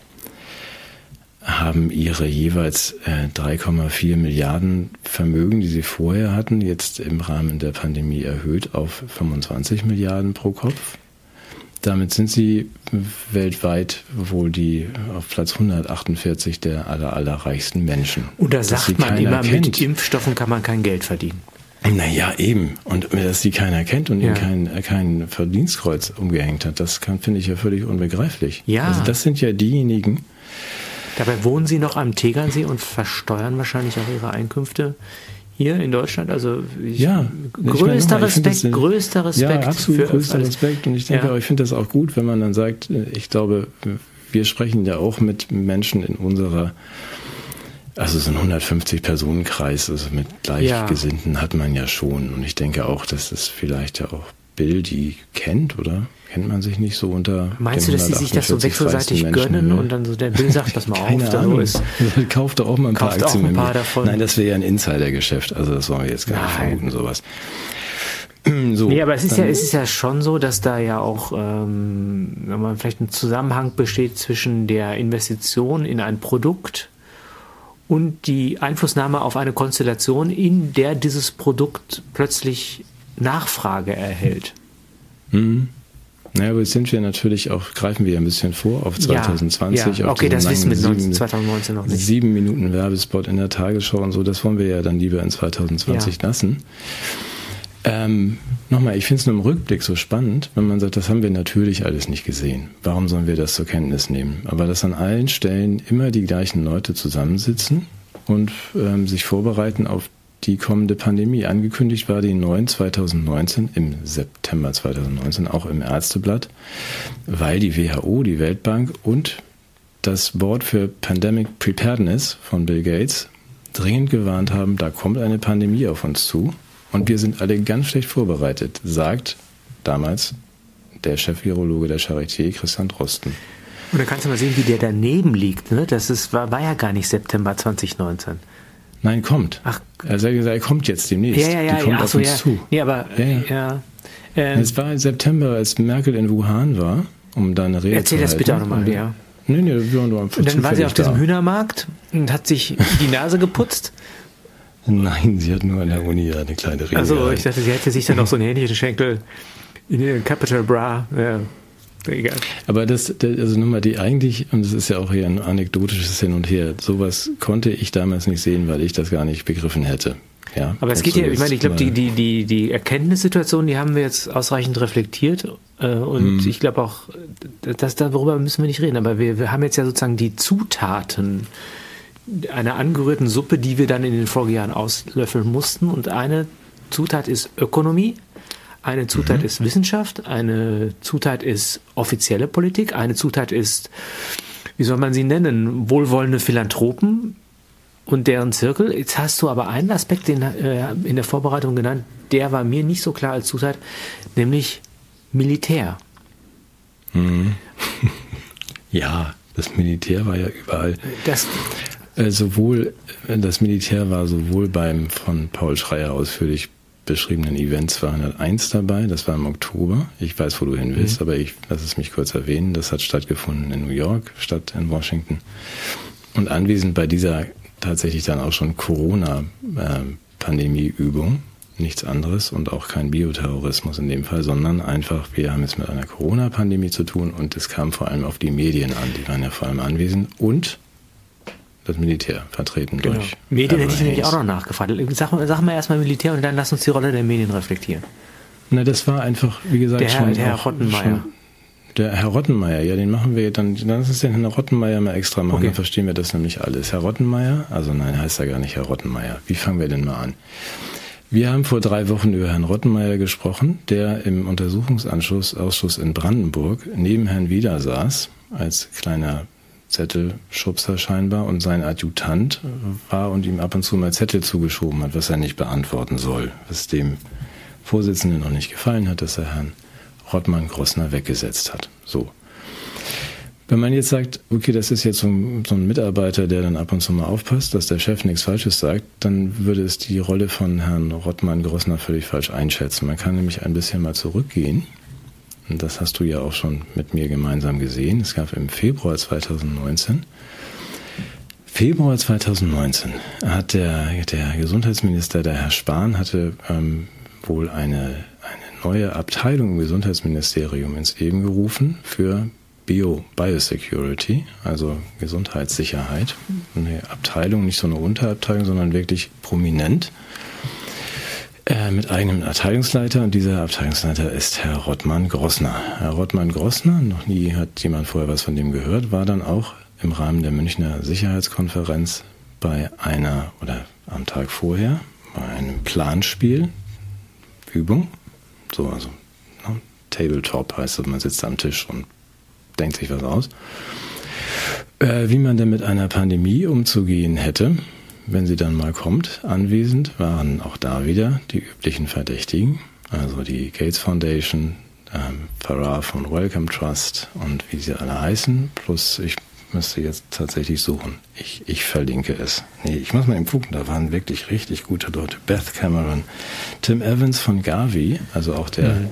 haben ihre jeweils äh, 3,4 Milliarden Vermögen, die sie vorher hatten, jetzt im Rahmen der Pandemie erhöht auf 25 Milliarden pro Kopf. Damit sind sie weltweit wohl die auf Platz 148 der aller, allerreichsten Menschen. Und da sagt man immer, kennt. mit Impfstoffen kann man kein Geld verdienen. Naja, eben. Und dass die keiner kennt und ja. ihnen kein, kein Verdienstkreuz umgehängt hat, das finde ich ja völlig unbegreiflich. Ja. Also das sind ja diejenigen, Dabei wohnen Sie noch am Tegernsee und versteuern wahrscheinlich auch Ihre Einkünfte hier in Deutschland. Also ich, ja, größter mal, Respekt, das, größter Respekt. Ja, absolut größter alles. Respekt. Und ich denke ja. auch, ich finde das auch gut, wenn man dann sagt, äh, ich glaube, wir sprechen ja auch mit Menschen in unserer also so ein 150 Personen Kreis, also mit Gleichgesinnten ja. hat man ja schon. Und ich denke auch, dass das vielleicht ja auch Bill die kennt, oder? Kennt man sich nicht so unter. Meinst du, dass die sich das so wechselseitig gönnen und dann so der Bill sagt, das mal Keine auf, Ahnung. ist. Kauft doch auch mal ein paar Aktien ein paar davon. Nein, das wäre ja ein Insidergeschäft, also das wollen wir jetzt gar nicht vermuten, sowas. So, nee, aber es ist ja, es ist ja schon so, dass da ja auch ähm, wenn man vielleicht ein Zusammenhang besteht zwischen der Investition in ein Produkt und die Einflussnahme auf eine Konstellation, in der dieses Produkt plötzlich Nachfrage erhält. Mhm. Naja, aber jetzt sind wir natürlich auch, greifen wir ein bisschen vor auf 2020. Ja, ja. Okay, das wissen wir sieben, 2019 noch nicht. Sieben Minuten Werbespot in der Tagesschau und so, das wollen wir ja dann lieber in 2020 ja. lassen. Ähm, nochmal, ich finde es nur im Rückblick so spannend, wenn man sagt, das haben wir natürlich alles nicht gesehen. Warum sollen wir das zur Kenntnis nehmen? Aber dass an allen Stellen immer die gleichen Leute zusammensitzen und ähm, sich vorbereiten auf die kommende Pandemie. Angekündigt war die 9 2019 im September 2019 auch im Ärzteblatt, weil die WHO, die Weltbank und das Board für Pandemic Preparedness von Bill Gates dringend gewarnt haben, da kommt eine Pandemie auf uns zu und wir sind alle ganz schlecht vorbereitet, sagt damals der Chef-Virologe der Charité, Christian Drosten. Und da kannst du mal sehen, wie der daneben liegt. Ne? Das ist, war, war ja gar nicht September 2019. Nein, kommt. Ach. Also er gesagt, er kommt jetzt demnächst. Ja, ja, ja. Die kommt ja, auf uns ja. zu. Nee, aber, ja. ja. ja. Ähm, es war im September, als Merkel in Wuhan war, um da eine Rede erzähl zu halten. Erzähl das bitte auch nochmal, ja. Nee, nee, wir waren nur Und dann war sie auf da. diesem Hühnermarkt und hat sich die Nase geputzt. Nein, sie hat nur an der Uni eine kleine Rede. Also ich dachte, sie hätte sich dann noch so ein Hähnchenschenkel In der Capital Bra, ja. Egal. Aber das, also nun mal die eigentlich, und es ist ja auch hier ein anekdotisches Hin und Her, sowas konnte ich damals nicht sehen, weil ich das gar nicht begriffen hätte. Ja, aber es geht ja, ich meine, ich glaube, die, die, die, die Erkenntnissituation, die haben wir jetzt ausreichend reflektiert. Äh, und mhm. ich glaube auch, dass, darüber müssen wir nicht reden, aber wir, wir haben jetzt ja sozusagen die Zutaten einer angerührten Suppe, die wir dann in den Folgejahren auslöffeln mussten. Und eine Zutat ist Ökonomie, eine Zutat mhm. ist Wissenschaft, eine Zutat ist offizielle Politik, eine Zutat ist, wie soll man sie nennen, wohlwollende Philanthropen und deren Zirkel. Jetzt hast du aber einen Aspekt den, äh, in der Vorbereitung genannt, der war mir nicht so klar als Zutat, nämlich Militär. Mhm. ja, das Militär war ja überall. Das, äh, sowohl äh, das Militär war sowohl beim von Paul Schreier ausführlich beschriebenen Event 201 dabei, das war im Oktober. Ich weiß, wo du hin willst, mhm. aber ich lasse es mich kurz erwähnen. Das hat stattgefunden in New York, statt in Washington. Und anwesend bei dieser tatsächlich dann auch schon Corona-Pandemie-Übung, nichts anderes und auch kein Bioterrorismus in dem Fall, sondern einfach, wir haben es mit einer Corona-Pandemie zu tun und es kam vor allem auf die Medien an, die waren ja vor allem anwesend und das Militär vertreten genau. durch. Medien hätte ich nämlich auch noch nachgefragt. Sag, sag mal erstmal Militär und dann lass uns die Rolle der Medien reflektieren. Na, das war einfach, wie gesagt, der Herr, schon. Der Herr Rottenmeier. Der Herr Rottenmeier, ja, den machen wir dann, dann ist den Herrn Rottenmeier mal extra machen, okay. dann verstehen wir das nämlich alles. Herr Rottenmeier, also nein, heißt er gar nicht Herr Rottenmeier. Wie fangen wir denn mal an? Wir haben vor drei Wochen über Herrn Rottenmeier gesprochen, der im Untersuchungsausschuss in Brandenburg neben Herrn Wieder saß, als kleiner Zettelschubser scheinbar und sein Adjutant war und ihm ab und zu mal Zettel zugeschoben hat, was er nicht beantworten soll, was dem Vorsitzenden noch nicht gefallen hat, dass er Herrn Rottmann Grossner weggesetzt hat. So. Wenn man jetzt sagt, okay, das ist jetzt so ein, so ein, Mitarbeiter, der dann ab und zu mal aufpasst, dass der Chef nichts Falsches sagt, dann würde es die Rolle von Herrn Rottmann Grossner völlig falsch einschätzen. Man kann nämlich ein bisschen mal zurückgehen und das hast du ja auch schon mit mir gemeinsam gesehen. Es gab im Februar 2019 Februar 2019 hat der, der Gesundheitsminister, der Herr Spahn, hatte ähm, wohl eine, eine neue Abteilung im Gesundheitsministerium ins Leben gerufen für Bio, Biosecurity, also Gesundheitssicherheit. Eine Abteilung, nicht so eine Unterabteilung, sondern wirklich prominent. Äh, mit eigenem Abteilungsleiter. Und dieser Abteilungsleiter ist Herr Rottmann-Grossner. Herr Rottmann-Grossner, noch nie hat jemand vorher was von dem gehört, war dann auch im Rahmen der Münchner Sicherheitskonferenz bei einer oder am Tag vorher bei einem Planspiel, Übung, so also ne, Tabletop heißt das, man sitzt am Tisch und denkt sich was aus, äh, wie man denn mit einer Pandemie umzugehen hätte wenn sie dann mal kommt, anwesend, waren auch da wieder die üblichen Verdächtigen, also die Gates Foundation, ähm, Farah von Welcome Trust und wie sie alle heißen, plus ich müsste jetzt tatsächlich suchen. Ich, ich verlinke es. Nee, ich muss mal eben gucken, da waren wirklich richtig gute Leute. Beth Cameron, Tim Evans von Gavi, also auch der mhm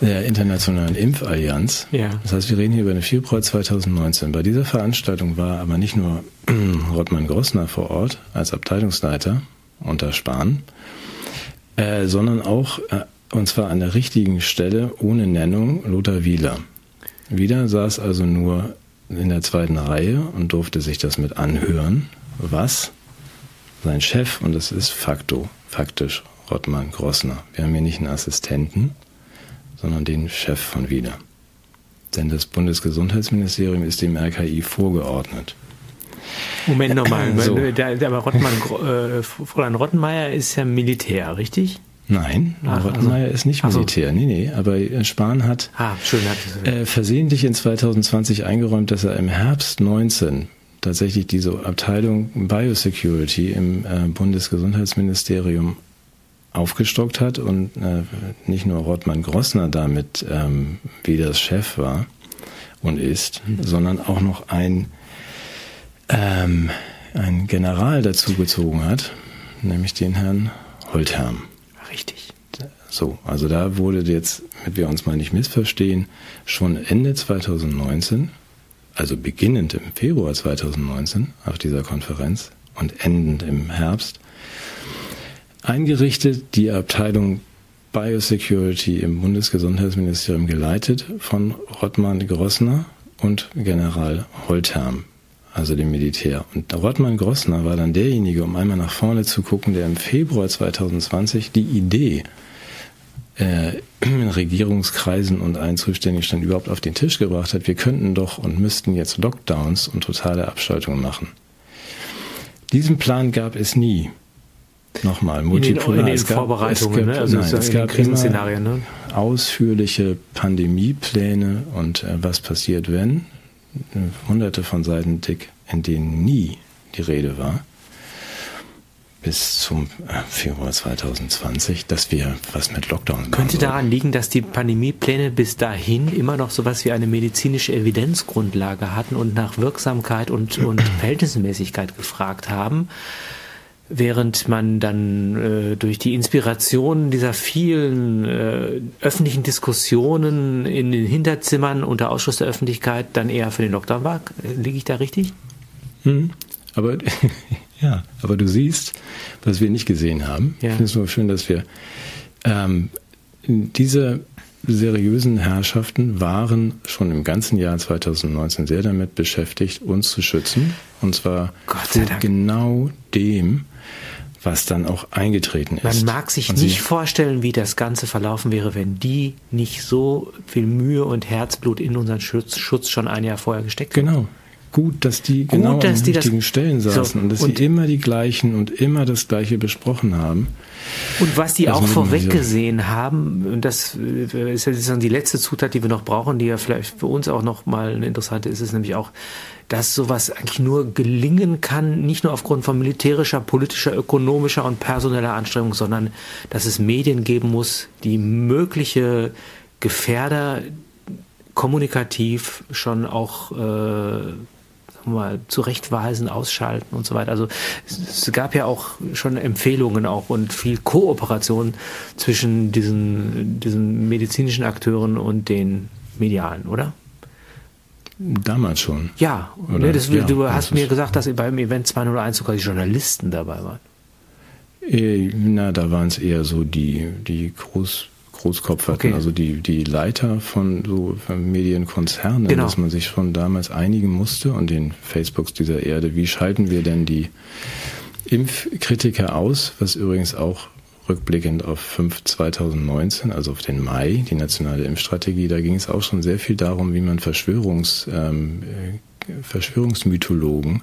der Internationalen Impfallianz. Ja. Das heißt, wir reden hier über eine Februar 2019. Bei dieser Veranstaltung war aber nicht nur Rottmann Grossner vor Ort als Abteilungsleiter unter Spahn, äh, sondern auch, äh, und zwar an der richtigen Stelle, ohne Nennung, Lothar Wieler. Wieler saß also nur in der zweiten Reihe und durfte sich das mit anhören, was sein Chef, und das ist facto, faktisch Rottmann Grossner. Wir haben hier nicht einen Assistenten, sondern den Chef von WIDA. Denn das Bundesgesundheitsministerium ist dem RKI vorgeordnet. Moment nochmal, so. der, der Rottmann, äh, Fräulein Rottenmeier ist ja Militär, richtig? Nein, Ach, Rottenmeier also, ist nicht Militär. So. Nee, nee, aber Spahn hat, ah, schön, hat äh, versehentlich in 2020 eingeräumt, dass er im Herbst 19 tatsächlich diese Abteilung Biosecurity im äh, Bundesgesundheitsministerium aufgestockt hat und äh, nicht nur Rottmann Grossner damit ähm, wie das Chef war und ist, mhm. sondern auch noch ein, ähm, ein General dazugezogen hat, nämlich den Herrn Holtherm. Richtig. So, also da wurde jetzt, damit wir uns mal nicht missverstehen, schon Ende 2019, also beginnend im Februar 2019 auf dieser Konferenz und endend im Herbst, eingerichtet, die Abteilung Biosecurity im Bundesgesundheitsministerium geleitet von Rottmann Grossner und General Holterm, also dem Militär. Und Rottmann Grossner war dann derjenige, um einmal nach vorne zu gucken, der im Februar 2020 die Idee äh, in Regierungskreisen und allen Zuständigkeiten überhaupt auf den Tisch gebracht hat, wir könnten doch und müssten jetzt Lockdowns und totale Abschaltungen machen. Diesen Plan gab es nie. Nochmal, multipolar. In den, in den Vorbereitungen, ne? also nein, es gab Krisenszenarien, ne? ausführliche Pandemiepläne und äh, was passiert, wenn, hunderte von Seiten dick, in denen nie die Rede war bis zum äh, Februar 2020, dass wir was mit Lockdown Könnte daran liegen, dass die Pandemiepläne bis dahin immer noch sowas wie eine medizinische Evidenzgrundlage hatten und nach Wirksamkeit und, und Verhältnismäßigkeit gefragt haben? Während man dann äh, durch die Inspiration dieser vielen äh, öffentlichen Diskussionen in den Hinterzimmern unter Ausschluss der Öffentlichkeit dann eher für den Lockdown war. Liege ich da richtig? Hm, aber Ja, aber du siehst, was wir nicht gesehen haben. Ja. Ich finde es nur schön, dass wir ähm, diese seriösen Herrschaften waren schon im ganzen Jahr 2019 sehr damit beschäftigt, uns zu schützen. Und zwar genau dem, was dann auch eingetreten ist. Man mag sich nicht vorstellen, wie das Ganze verlaufen wäre, wenn die nicht so viel Mühe und Herzblut in unseren Schutz, Schutz schon ein Jahr vorher gesteckt haben. Genau gut, dass die gut, genau dass an den richtigen Stellen saßen so, und dass sie immer die gleichen und immer das Gleiche besprochen haben. Und was die also auch vorweggesehen haben, und das äh, ist ja die letzte Zutat, die wir noch brauchen, die ja vielleicht für uns auch noch mal eine interessante ist, ist nämlich auch, dass sowas eigentlich nur gelingen kann, nicht nur aufgrund von militärischer, politischer, ökonomischer und personeller Anstrengung, sondern dass es Medien geben muss, die mögliche Gefährder kommunikativ schon auch äh, mal zurechtweisen, ausschalten und so weiter. Also es, gab ja auch schon Empfehlungen auch und viel Kooperation zwischen diesen, diesen medizinischen Akteuren und den medialen, oder? Damals schon. Ja, ne, das, ja du hast mir gesagt, dass beim Event 201 sogar die Journalisten dabei waren. Äh, na, da waren es eher so die, die Groß, Großkopf hatten, okay. also die, die Leiter von so Medienkonzernen, genau. dass man sich schon damals einigen musste und den Facebooks dieser Erde, wie schalten wir denn die Impfkritiker aus, was übrigens auch rückblickend auf 5 2019, also auf den Mai, die nationale Impfstrategie, da ging es auch schon sehr viel darum, wie man Verschwörungs, ähm, äh, Verschwörungsmythologen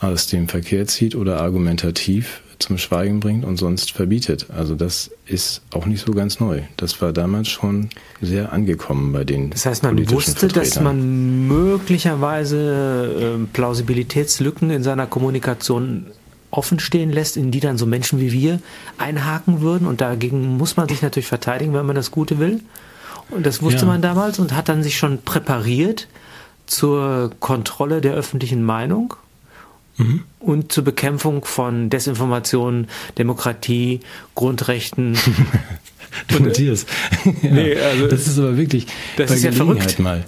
aus dem Verkehr zieht oder argumentativ zum Schweigen bringt und sonst verbietet. Also das ist auch nicht so ganz neu. Das war damals schon sehr angekommen bei den. Das heißt, man wusste, dass man möglicherweise äh, Plausibilitätslücken in seiner Kommunikation offen stehen lässt, in die dann so Menschen wie wir einhaken würden. Und dagegen muss man sich natürlich verteidigen, wenn man das Gute will. Und das wusste ja. man damals und hat dann sich schon präpariert zur Kontrolle der öffentlichen Meinung Mhm. und zur Bekämpfung von Desinformation, Demokratie, Grundrechten. du Matthias. ja, nee, also das ist aber wirklich das ist ja verrückt. mal.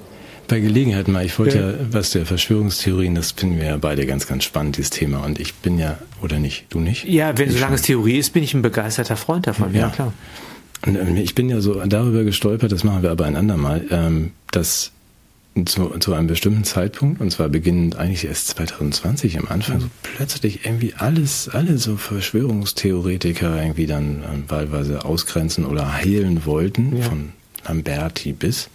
Bei Gelegenheit mal, ich wollte ja. ja, was der Verschwörungstheorien, das finden wir ja beide ganz, ganz spannend, dieses Thema. Und ich bin ja, oder nicht, du nicht? Ja, wenn solange es Theorie ist, bin ich ein begeisterter Freund davon, ja, ja klar. Und ähm, ich bin ja so darüber gestolpert, das machen wir aber ein andermal, ähm, dass zu, zu einem bestimmten Zeitpunkt, und zwar beginnend eigentlich erst 2020 am Anfang, so plötzlich irgendwie alles, alle so Verschwörungstheoretiker irgendwie dann äh, wahlweise ausgrenzen oder heilen wollten, ja. von Lamberti bis.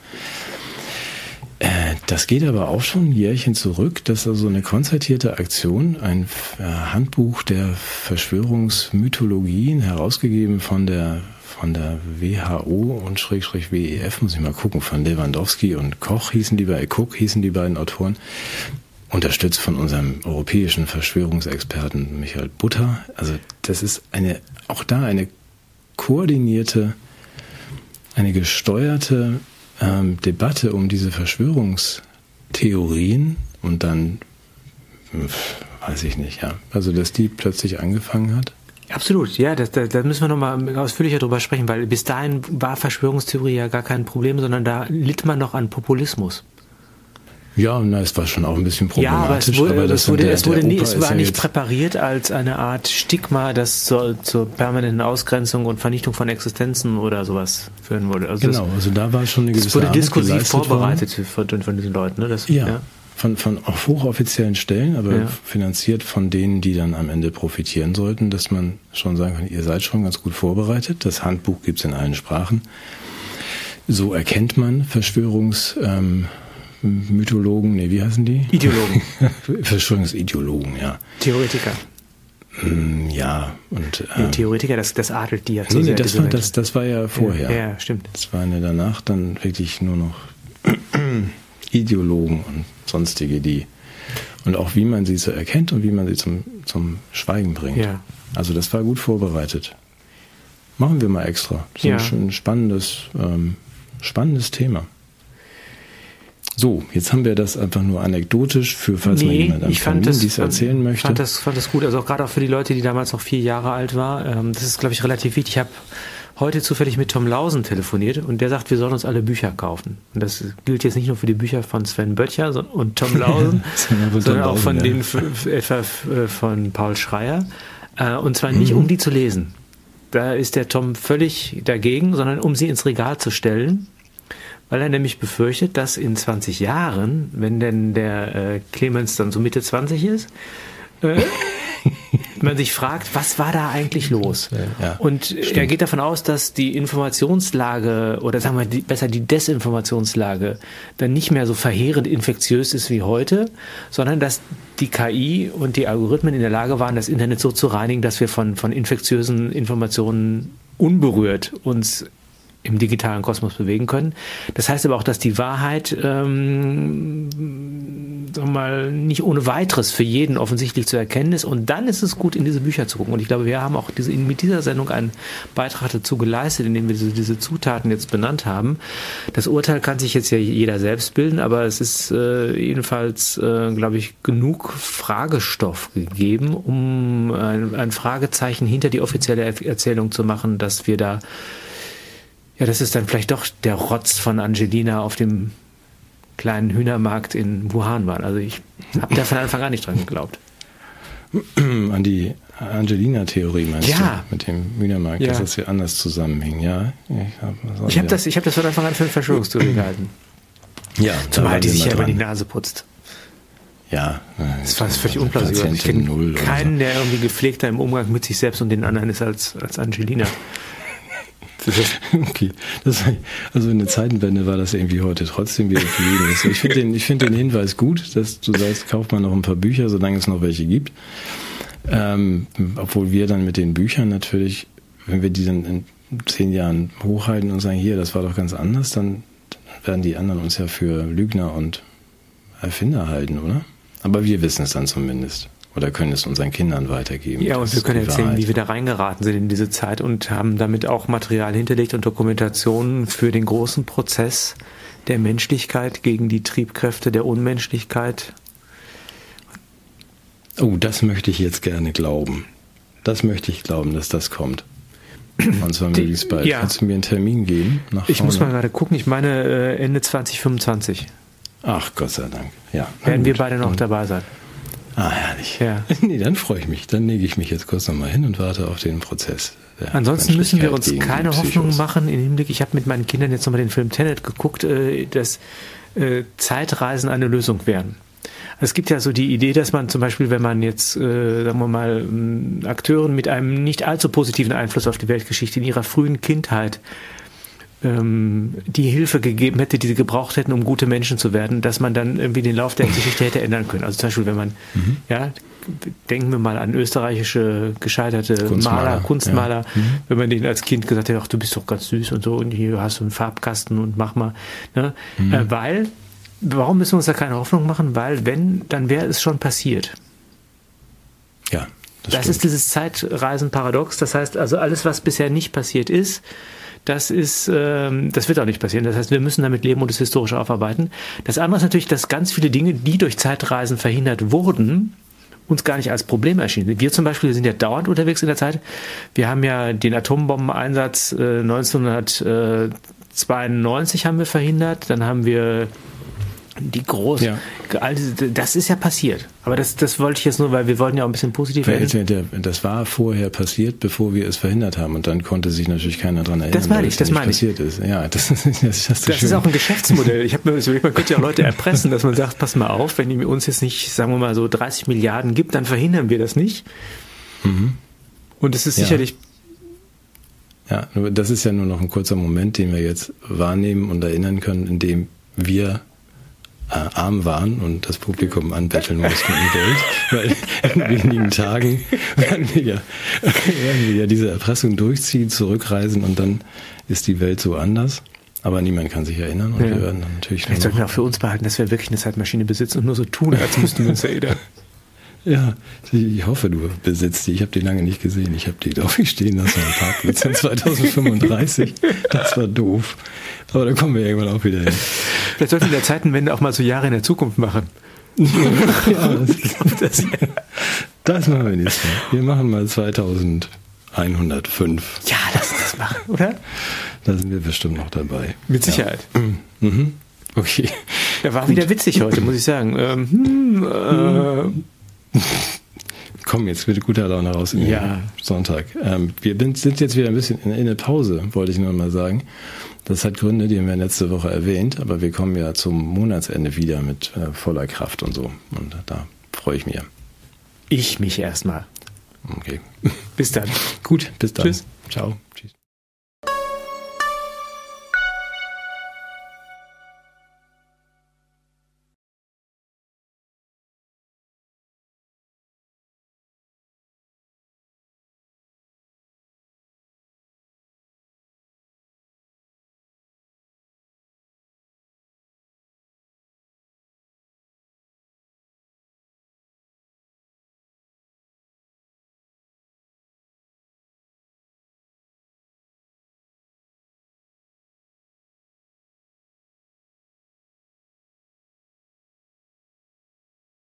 Äh, das geht aber auch schon ein Jährchen zurück, dass also eine konzertierte Aktion, ein äh, Handbuch der Verschwörungsmythologien, herausgegeben von der von der WHO und Schrägstrich WEF, muss ich mal gucken, von Lewandowski und Koch hießen die beiden, Cook hießen die beiden Autoren, unterstützt von unserem europäischen Verschwörungsexperten Michael Butter. Also das ist eine, auch da eine koordinierte, eine gesteuerte ähm, Debatte um diese Verschwörungstheorien und dann, weiß ich nicht, ja, also dass die plötzlich angefangen hat Absolut, ja, da, da, da müssen wir nochmal ausführlicher drüber sprechen, weil bis dahin war Verschwörungstheorie ja gar kein Problem, sondern da litt man noch an Populismus. Ja, na, es war schon auch ein bisschen problematisch. Ja, aber es wurde, aber es wurde, der, es wurde der nie, Opa es ist war ja nicht präpariert als eine Art Stigma, das zur, zur permanenten Ausgrenzung und Vernichtung von Existenzen oder sowas führen würde. Also Genau, also da war schon eine gewisse es wurde diskursiv worden. vorbereitet von, von diesen Leuten. Ne? Das, Ja, Von, von hochoffiziellen Stellen, aber Ja. finanziert von denen, die dann am Ende profitieren sollten, dass man schon sagen kann, ihr seid schon ganz gut vorbereitet. Das Handbuch gibt's in allen Sprachen. So erkennt man Verschwörungs... Ähm, nee, wie heißen die? Ideologen. Verschwörungsideologen, ja. Theoretiker. Mm, Ja, und ähm, Theoretiker, das, das adelt die ja zu nee, nee, das, war, das, das war ja vorher. Ja, ja, stimmt. Das waren ja danach dann wirklich nur noch Ideologen und sonstige, die und auch wie man sie so erkennt und wie man sie zum, zum Schweigen bringt. Ja. Also das war gut vorbereitet. Machen wir mal extra. Das ist Ja. ein schön spannendes, ähm, spannendes Thema. So, jetzt haben wir das einfach nur anekdotisch für, falls mal Nee, jemand am ich fand Kamin das, dies erzählen möchte. Fand das, fand das gut. Also auch gerade auch für die Leute, die damals noch vier Jahre alt war. Ähm, das ist, glaube ich, relativ wichtig. Ich habe heute zufällig mit Tom Lausen telefoniert und der sagt, wir sollen uns alle Bücher kaufen. Und das gilt jetzt nicht nur für die Bücher von Sven Böttcher und Tom Lausen, Sondern sondern auch von ja. den etwa äh, von Paul Schreier. Äh, Und zwar nicht, um die zu lesen. Da ist der Tom völlig dagegen, sondern um sie ins Regal zu stellen weil er nämlich befürchtet, dass in 20 Jahren, wenn denn der äh, Clemens dann so Mitte 20 ist, man sich fragt, was war da eigentlich los? Ja, Und er geht davon aus, dass die Informationslage oder sagen wir die, besser die Desinformationslage dann nicht mehr so verheerend infektiös ist wie heute, sondern dass die KI und die Algorithmen in der Lage waren, das Internet so zu reinigen, dass wir von, von infektiösen Informationen unberührt uns im digitalen Kosmos bewegen können. Das heißt aber auch, dass die Wahrheit ähm, mal, nicht ohne weiteres für jeden offensichtlich zu erkennen ist. Und dann ist es gut, in diese Bücher zu gucken. Und ich glaube, wir haben auch diese, mit dieser Sendung einen Beitrag dazu geleistet, indem wir diese, Zutaten jetzt benannt haben. Das Urteil kann sich jetzt ja jeder selbst bilden, aber es ist äh, jedenfalls, äh, glaube ich, genug Fragestoff gegeben, um ein, ein Fragezeichen hinter die offizielle Er- Erzählung zu machen, dass wir da ja, das ist dann vielleicht doch der Rotz von Angelina auf dem kleinen Hühnermarkt in Wuhan war. Also ich habe da von Anfang an nicht dran geglaubt. An die Angelina-Theorie meinst Ja. du? Mit dem Hühnermarkt, Ja. dass das hier anders zusammenhing, ja. Ich habe Ich habe das, ich hab das von Anfang an für eine Verschwörungstheorie gehalten. ja, Zumal die sich ja über die. Nase putzt. Ja. Das war völlig unplausibel. Ich kenne keinen, der irgendwie gepflegter im Umgang mit sich selbst und den anderen ist als, als Angelina. Okay, das also in der Zeitenwende war das irgendwie heute trotzdem wieder für jeden. So, Ich finde den, ich finde den Hinweis gut, dass du sagst, kauft man noch ein paar Bücher, solange es noch welche gibt. Ähm, obwohl wir dann mit den Büchern natürlich, wenn wir die dann in zehn Jahren hochhalten und sagen, hier, das war doch ganz anders, dann werden die anderen uns ja für Lügner und Erfinder halten, oder? Aber wir wissen es dann zumindest. Oder können es unseren Kindern weitergeben. Ja, und wir können erzählen, Wahrheit. wie wir da reingeraten sind in diese Zeit und haben damit auch Material hinterlegt und Dokumentationen für den großen Prozess der Menschlichkeit gegen die Triebkräfte der Unmenschlichkeit. Oh, das möchte ich jetzt gerne glauben. Das möchte ich glauben, dass das kommt. Und zwar möglichst bald. ja. Kannst du mir einen Termin geben? Ich muss mal gerade gucken, ich meine äh, Ende 2025 Ach, Gott sei Dank. Ja. werden wir gut. beide noch dabei sein. Ah, herrlich. Ja. Nee, dann freue ich mich. Dann lege ich mich jetzt kurz nochmal hin und warte auf den Prozess. Ansonsten müssen wir uns keine. Hoffnung machen im Hinblick, ich habe mit meinen Kindern jetzt nochmal den Film Tenet geguckt, äh, dass äh, Zeitreisen eine Lösung wären. Es gibt ja so die Idee, dass man zum Beispiel, wenn man jetzt, äh, sagen wir mal, Akteuren mit einem nicht allzu positiven Einfluss auf die Weltgeschichte in ihrer frühen Kindheit ähm, die Hilfe gegeben hätte, die sie gebraucht hätten, um gute Menschen zu werden, dass man dann irgendwie den Lauf der Geschichte hätte ändern können. Also zum Beispiel, wenn man, Mhm. ja, denken wir mal an österreichische gescheiterte Kunstmaler, Maler, Kunstmaler, ja. Mhm. wenn man denen als Kind gesagt hätte, ach, du bist doch ganz süß und so und hier hast du einen Farbkasten und mach mal, ne? Mhm. Äh, weil, warum müssen wir uns da keine Hoffnung machen? Weil wenn, dann wäre es schon passiert. Ja, das, Das stimmt. ist dieses Zeitreisen-Paradox. Das heißt also, alles, was bisher nicht passiert ist, das ist, ähm, das wird auch nicht passieren. Das heißt, wir müssen damit leben und es historisch aufarbeiten. Das andere ist natürlich, dass ganz viele Dinge, die durch Zeitreisen verhindert wurden, uns gar nicht als Problem erschienen. Wir zum Beispiel sind ja dauernd unterwegs in der Zeit. Wir haben ja den Atombombeneinsatz äh, 1992 haben wir verhindert. Dann haben wir Die groß. Ja. Also, das ist ja passiert. Aber das, das wollte ich jetzt nur, weil wir wollten ja auch ein bisschen positiv werden. Das war vorher passiert, bevor wir es verhindert haben. Und dann konnte sich natürlich keiner daran erinnern, das meine ich, das meine ich. passiert ist. Ja, das, das, das, das ist auch ein Geschäftsmodell. Ich habe mir überlegt, man könnte ja auch Leute erpressen, dass man sagt, pass mal auf, wenn ihr uns jetzt nicht, sagen wir mal so 30 Milliarden gibt, dann verhindern wir das nicht. Mhm. Und es ist ja. sicherlich ja, das ist ja nur noch ein kurzer Moment, den wir jetzt wahrnehmen und erinnern können, in dem wir arm waren und das Publikum anbetteln mussten um Geld, weil in wenigen Tagen werden wir, ja, werden wir ja diese Erpressung durchziehen, zurückreisen und dann ist die Welt so anders. Aber niemand kann sich erinnern und ja. wir werden dann natürlich. Vielleicht sollten wir auch für uns behalten, dass wir wirklich eine Zeitmaschine besitzen und nur so tun, als müssten wir uns erinnern. Ja, ich hoffe, du besitzt die. Ich habe die lange nicht gesehen. Ich habe die, glaube ich, stehen lassen am Parkplatz 2035. Das war doof. Aber da kommen wir irgendwann auch wieder hin. Vielleicht sollten wir in der Zeitenwende auch mal so Jahre in der Zukunft machen. ja, das, das, das machen wir nächstes Mal. Wir machen mal 2105. Ja, lass uns das machen, oder? Da sind wir bestimmt noch dabei. Mit Sicherheit. Ja. Mhm. Okay. Er war wieder witzig heute, muss ich sagen. Ähm, hm, äh, Komm, jetzt bitte guter Laune raus in ja. Sonntag. Ähm, wir sind jetzt wieder ein bisschen in, in der Pause, wollte ich nur mal sagen. Das hat Gründe, die haben wir letzte Woche erwähnt, aber wir kommen ja zum Monatsende wieder mit äh, voller Kraft und so. Und da freue ich mich. Ich mich erstmal. Okay. Bis dann. Gut, bis dann. Tschüss. Ciao. Tschüss.